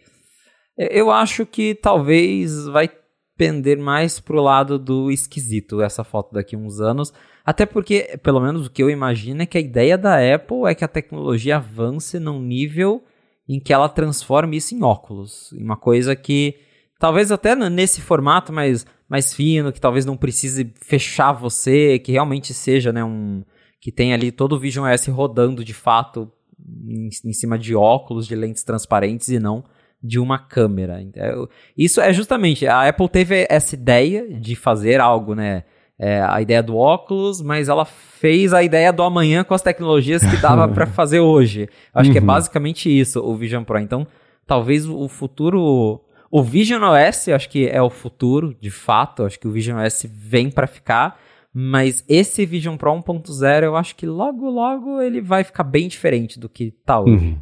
eu acho que talvez vai pender mais pro lado do esquisito essa foto daqui a uns anos. Até porque, pelo menos o que eu imagino é que a ideia da Apple é que a tecnologia avance num nível em que ela transforme isso em óculos. Uma coisa que, talvez até nesse formato mais, mais fino, que talvez não precise fechar você, que realmente seja né, um. que tenha ali todo o Vision OS rodando de fato em, em cima de óculos, de lentes transparentes e não de uma câmera. Então, isso é justamente, a Apple teve essa ideia de fazer algo, né? É, a ideia do óculos, mas ela fez a ideia do amanhã com as tecnologias que dava para fazer hoje. Acho uhum. que é uhum. basicamente isso, o Vision Pro. Então, talvez o futuro. O Vision OS, acho que é o futuro, de fato. Acho que o Vision OS vem para ficar. Mas esse Vision Pro 1.0, eu acho que logo, logo ele vai ficar bem diferente do que tá hoje. Uhum.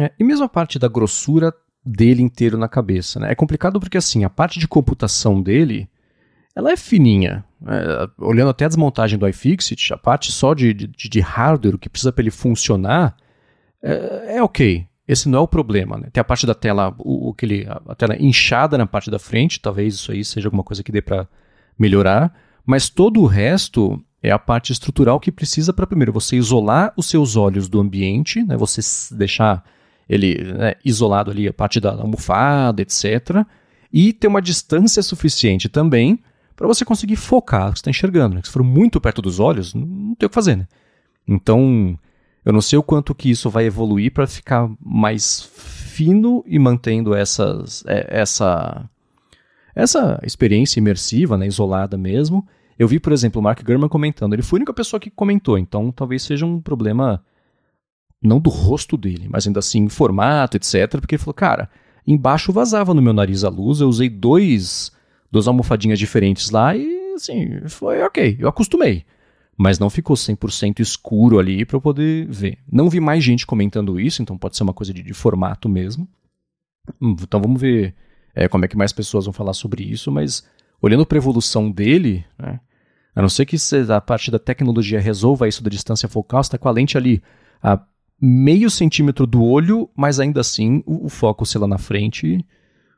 É, e mesmo a parte da grossura dele inteiro na cabeça. Né? É complicado porque assim, a parte de computação dele, ela é fininha. É, olhando até a desmontagem do iFixit, a parte só de, de, de hardware, que precisa para ele funcionar, é, é, ok. Esse não é o problema. Né? Tem a parte da tela, o, aquele, a tela inchada na parte da frente, talvez isso aí seja alguma coisa que dê para melhorar, mas todo o resto é a parte estrutural que precisa para primeiro você isolar os seus olhos do ambiente, né? você deixar ele né, isolado ali a parte da almofada, etc. E ter uma distância suficiente também para você conseguir focar o que está enxergando. Né? Se for muito perto dos olhos, não tem o que fazer. Né? Então, eu não sei o quanto que isso vai evoluir para ficar mais fino e mantendo essas, é, essa, essa experiência imersiva, né, isolada mesmo. Eu vi, por exemplo, o Mark Gurman comentando. Ele foi a única pessoa que comentou, então talvez seja um problema não do rosto dele, mas ainda assim formato, etc. Porque ele falou, cara, embaixo vazava no meu nariz a luz, eu usei dois, duas almofadinhas diferentes lá e, assim, foi ok, eu acostumei. Mas não ficou 100% escuro ali para eu poder ver. Não vi mais gente comentando isso, então pode ser uma coisa de, de formato mesmo. Hum, então vamos ver é, como é que mais pessoas vão falar sobre isso, mas olhando para a evolução dele, né, a não ser que a parte da tecnologia resolva isso da distância focal, está com a lente ali a meio centímetro do olho, mas ainda assim o, o foco, sei lá, na frente.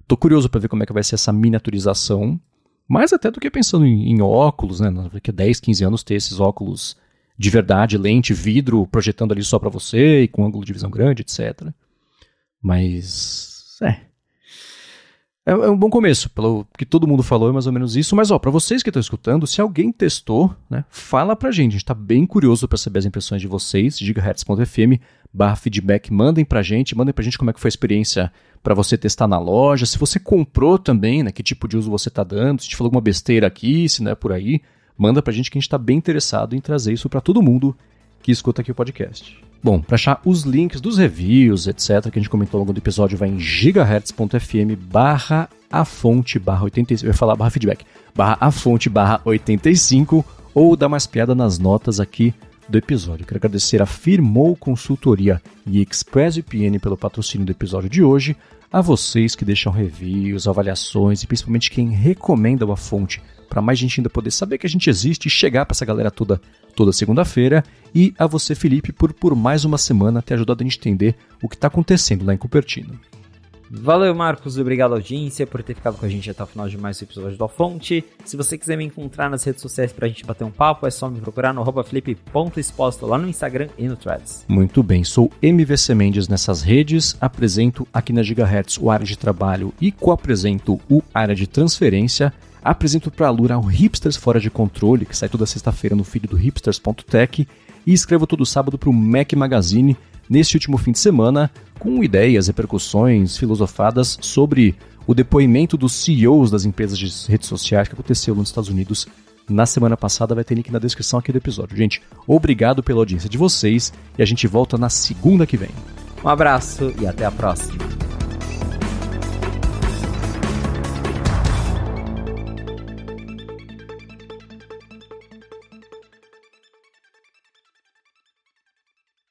Tô curioso para ver como é que vai ser essa miniaturização. Mais até do que pensando em, em óculos, né? Daqui a 10, 15 anos ter esses óculos de verdade, lente, vidro, projetando ali só para você e com ângulo de visão grande, etc. Mas. É. É, é, um bom começo, pelo que todo mundo falou, é mais ou menos isso. Mas, ó, para vocês que estão escutando, se alguém testou, né, fala pra gente. A gente tá bem curioso para saber as impressões de vocês. gigahertz.fm barra feedback, mandem pra gente, mandem pra gente como é que foi a experiência para você testar na loja. Se você comprou também, né, que tipo de uso você tá dando, se gente falou alguma besteira aqui, se não é por aí, manda pra gente que a gente tá bem interessado em trazer isso para todo mundo que escuta aqui o podcast. Bom, para achar os links dos reviews, etc., que a gente comentou ao longo do episódio, vai em gigahertz.fm barra a fonte barra 85, eu ia falar barra feedback, barra a fonte barra 85, ou dá mais piada nas notas aqui do episódio. Quero agradecer a Firmou Consultoria e ExpressVPN pelo patrocínio do episódio de hoje, a vocês que deixam reviews, avaliações e principalmente quem recomenda a fonte para mais gente ainda poder saber que a gente existe e chegar para essa galera toda toda segunda-feira. E a você, Felipe, por, por mais uma semana ter ajudado a gente entender o que está acontecendo lá em Cupertino. Valeu, Marcos. Obrigado, audiência, por ter ficado com a gente até o final de mais um episódio do Fonte. Se você quiser me encontrar nas redes sociais pra gente bater um papo, é só me procurar no felipe.exposto lá no Instagram e no Threads. Muito bem, sou MVC Mendes nessas redes, apresento aqui na Gigahertz o área de trabalho e co-apresento o área de transferência. Apresento para a Lura o Hipsters Fora de Controle, que sai toda sexta-feira no feed do hipsters.tech, e escrevo todo sábado para o Mac Magazine, neste último fim de semana, com ideias, repercussões filosofadas sobre o depoimento dos CEOs das empresas de redes sociais que aconteceu nos Estados Unidos na semana passada. Vai ter link na descrição aqui do episódio. Gente, obrigado pela audiência de vocês e a gente volta na segunda que vem. Um abraço e até a próxima.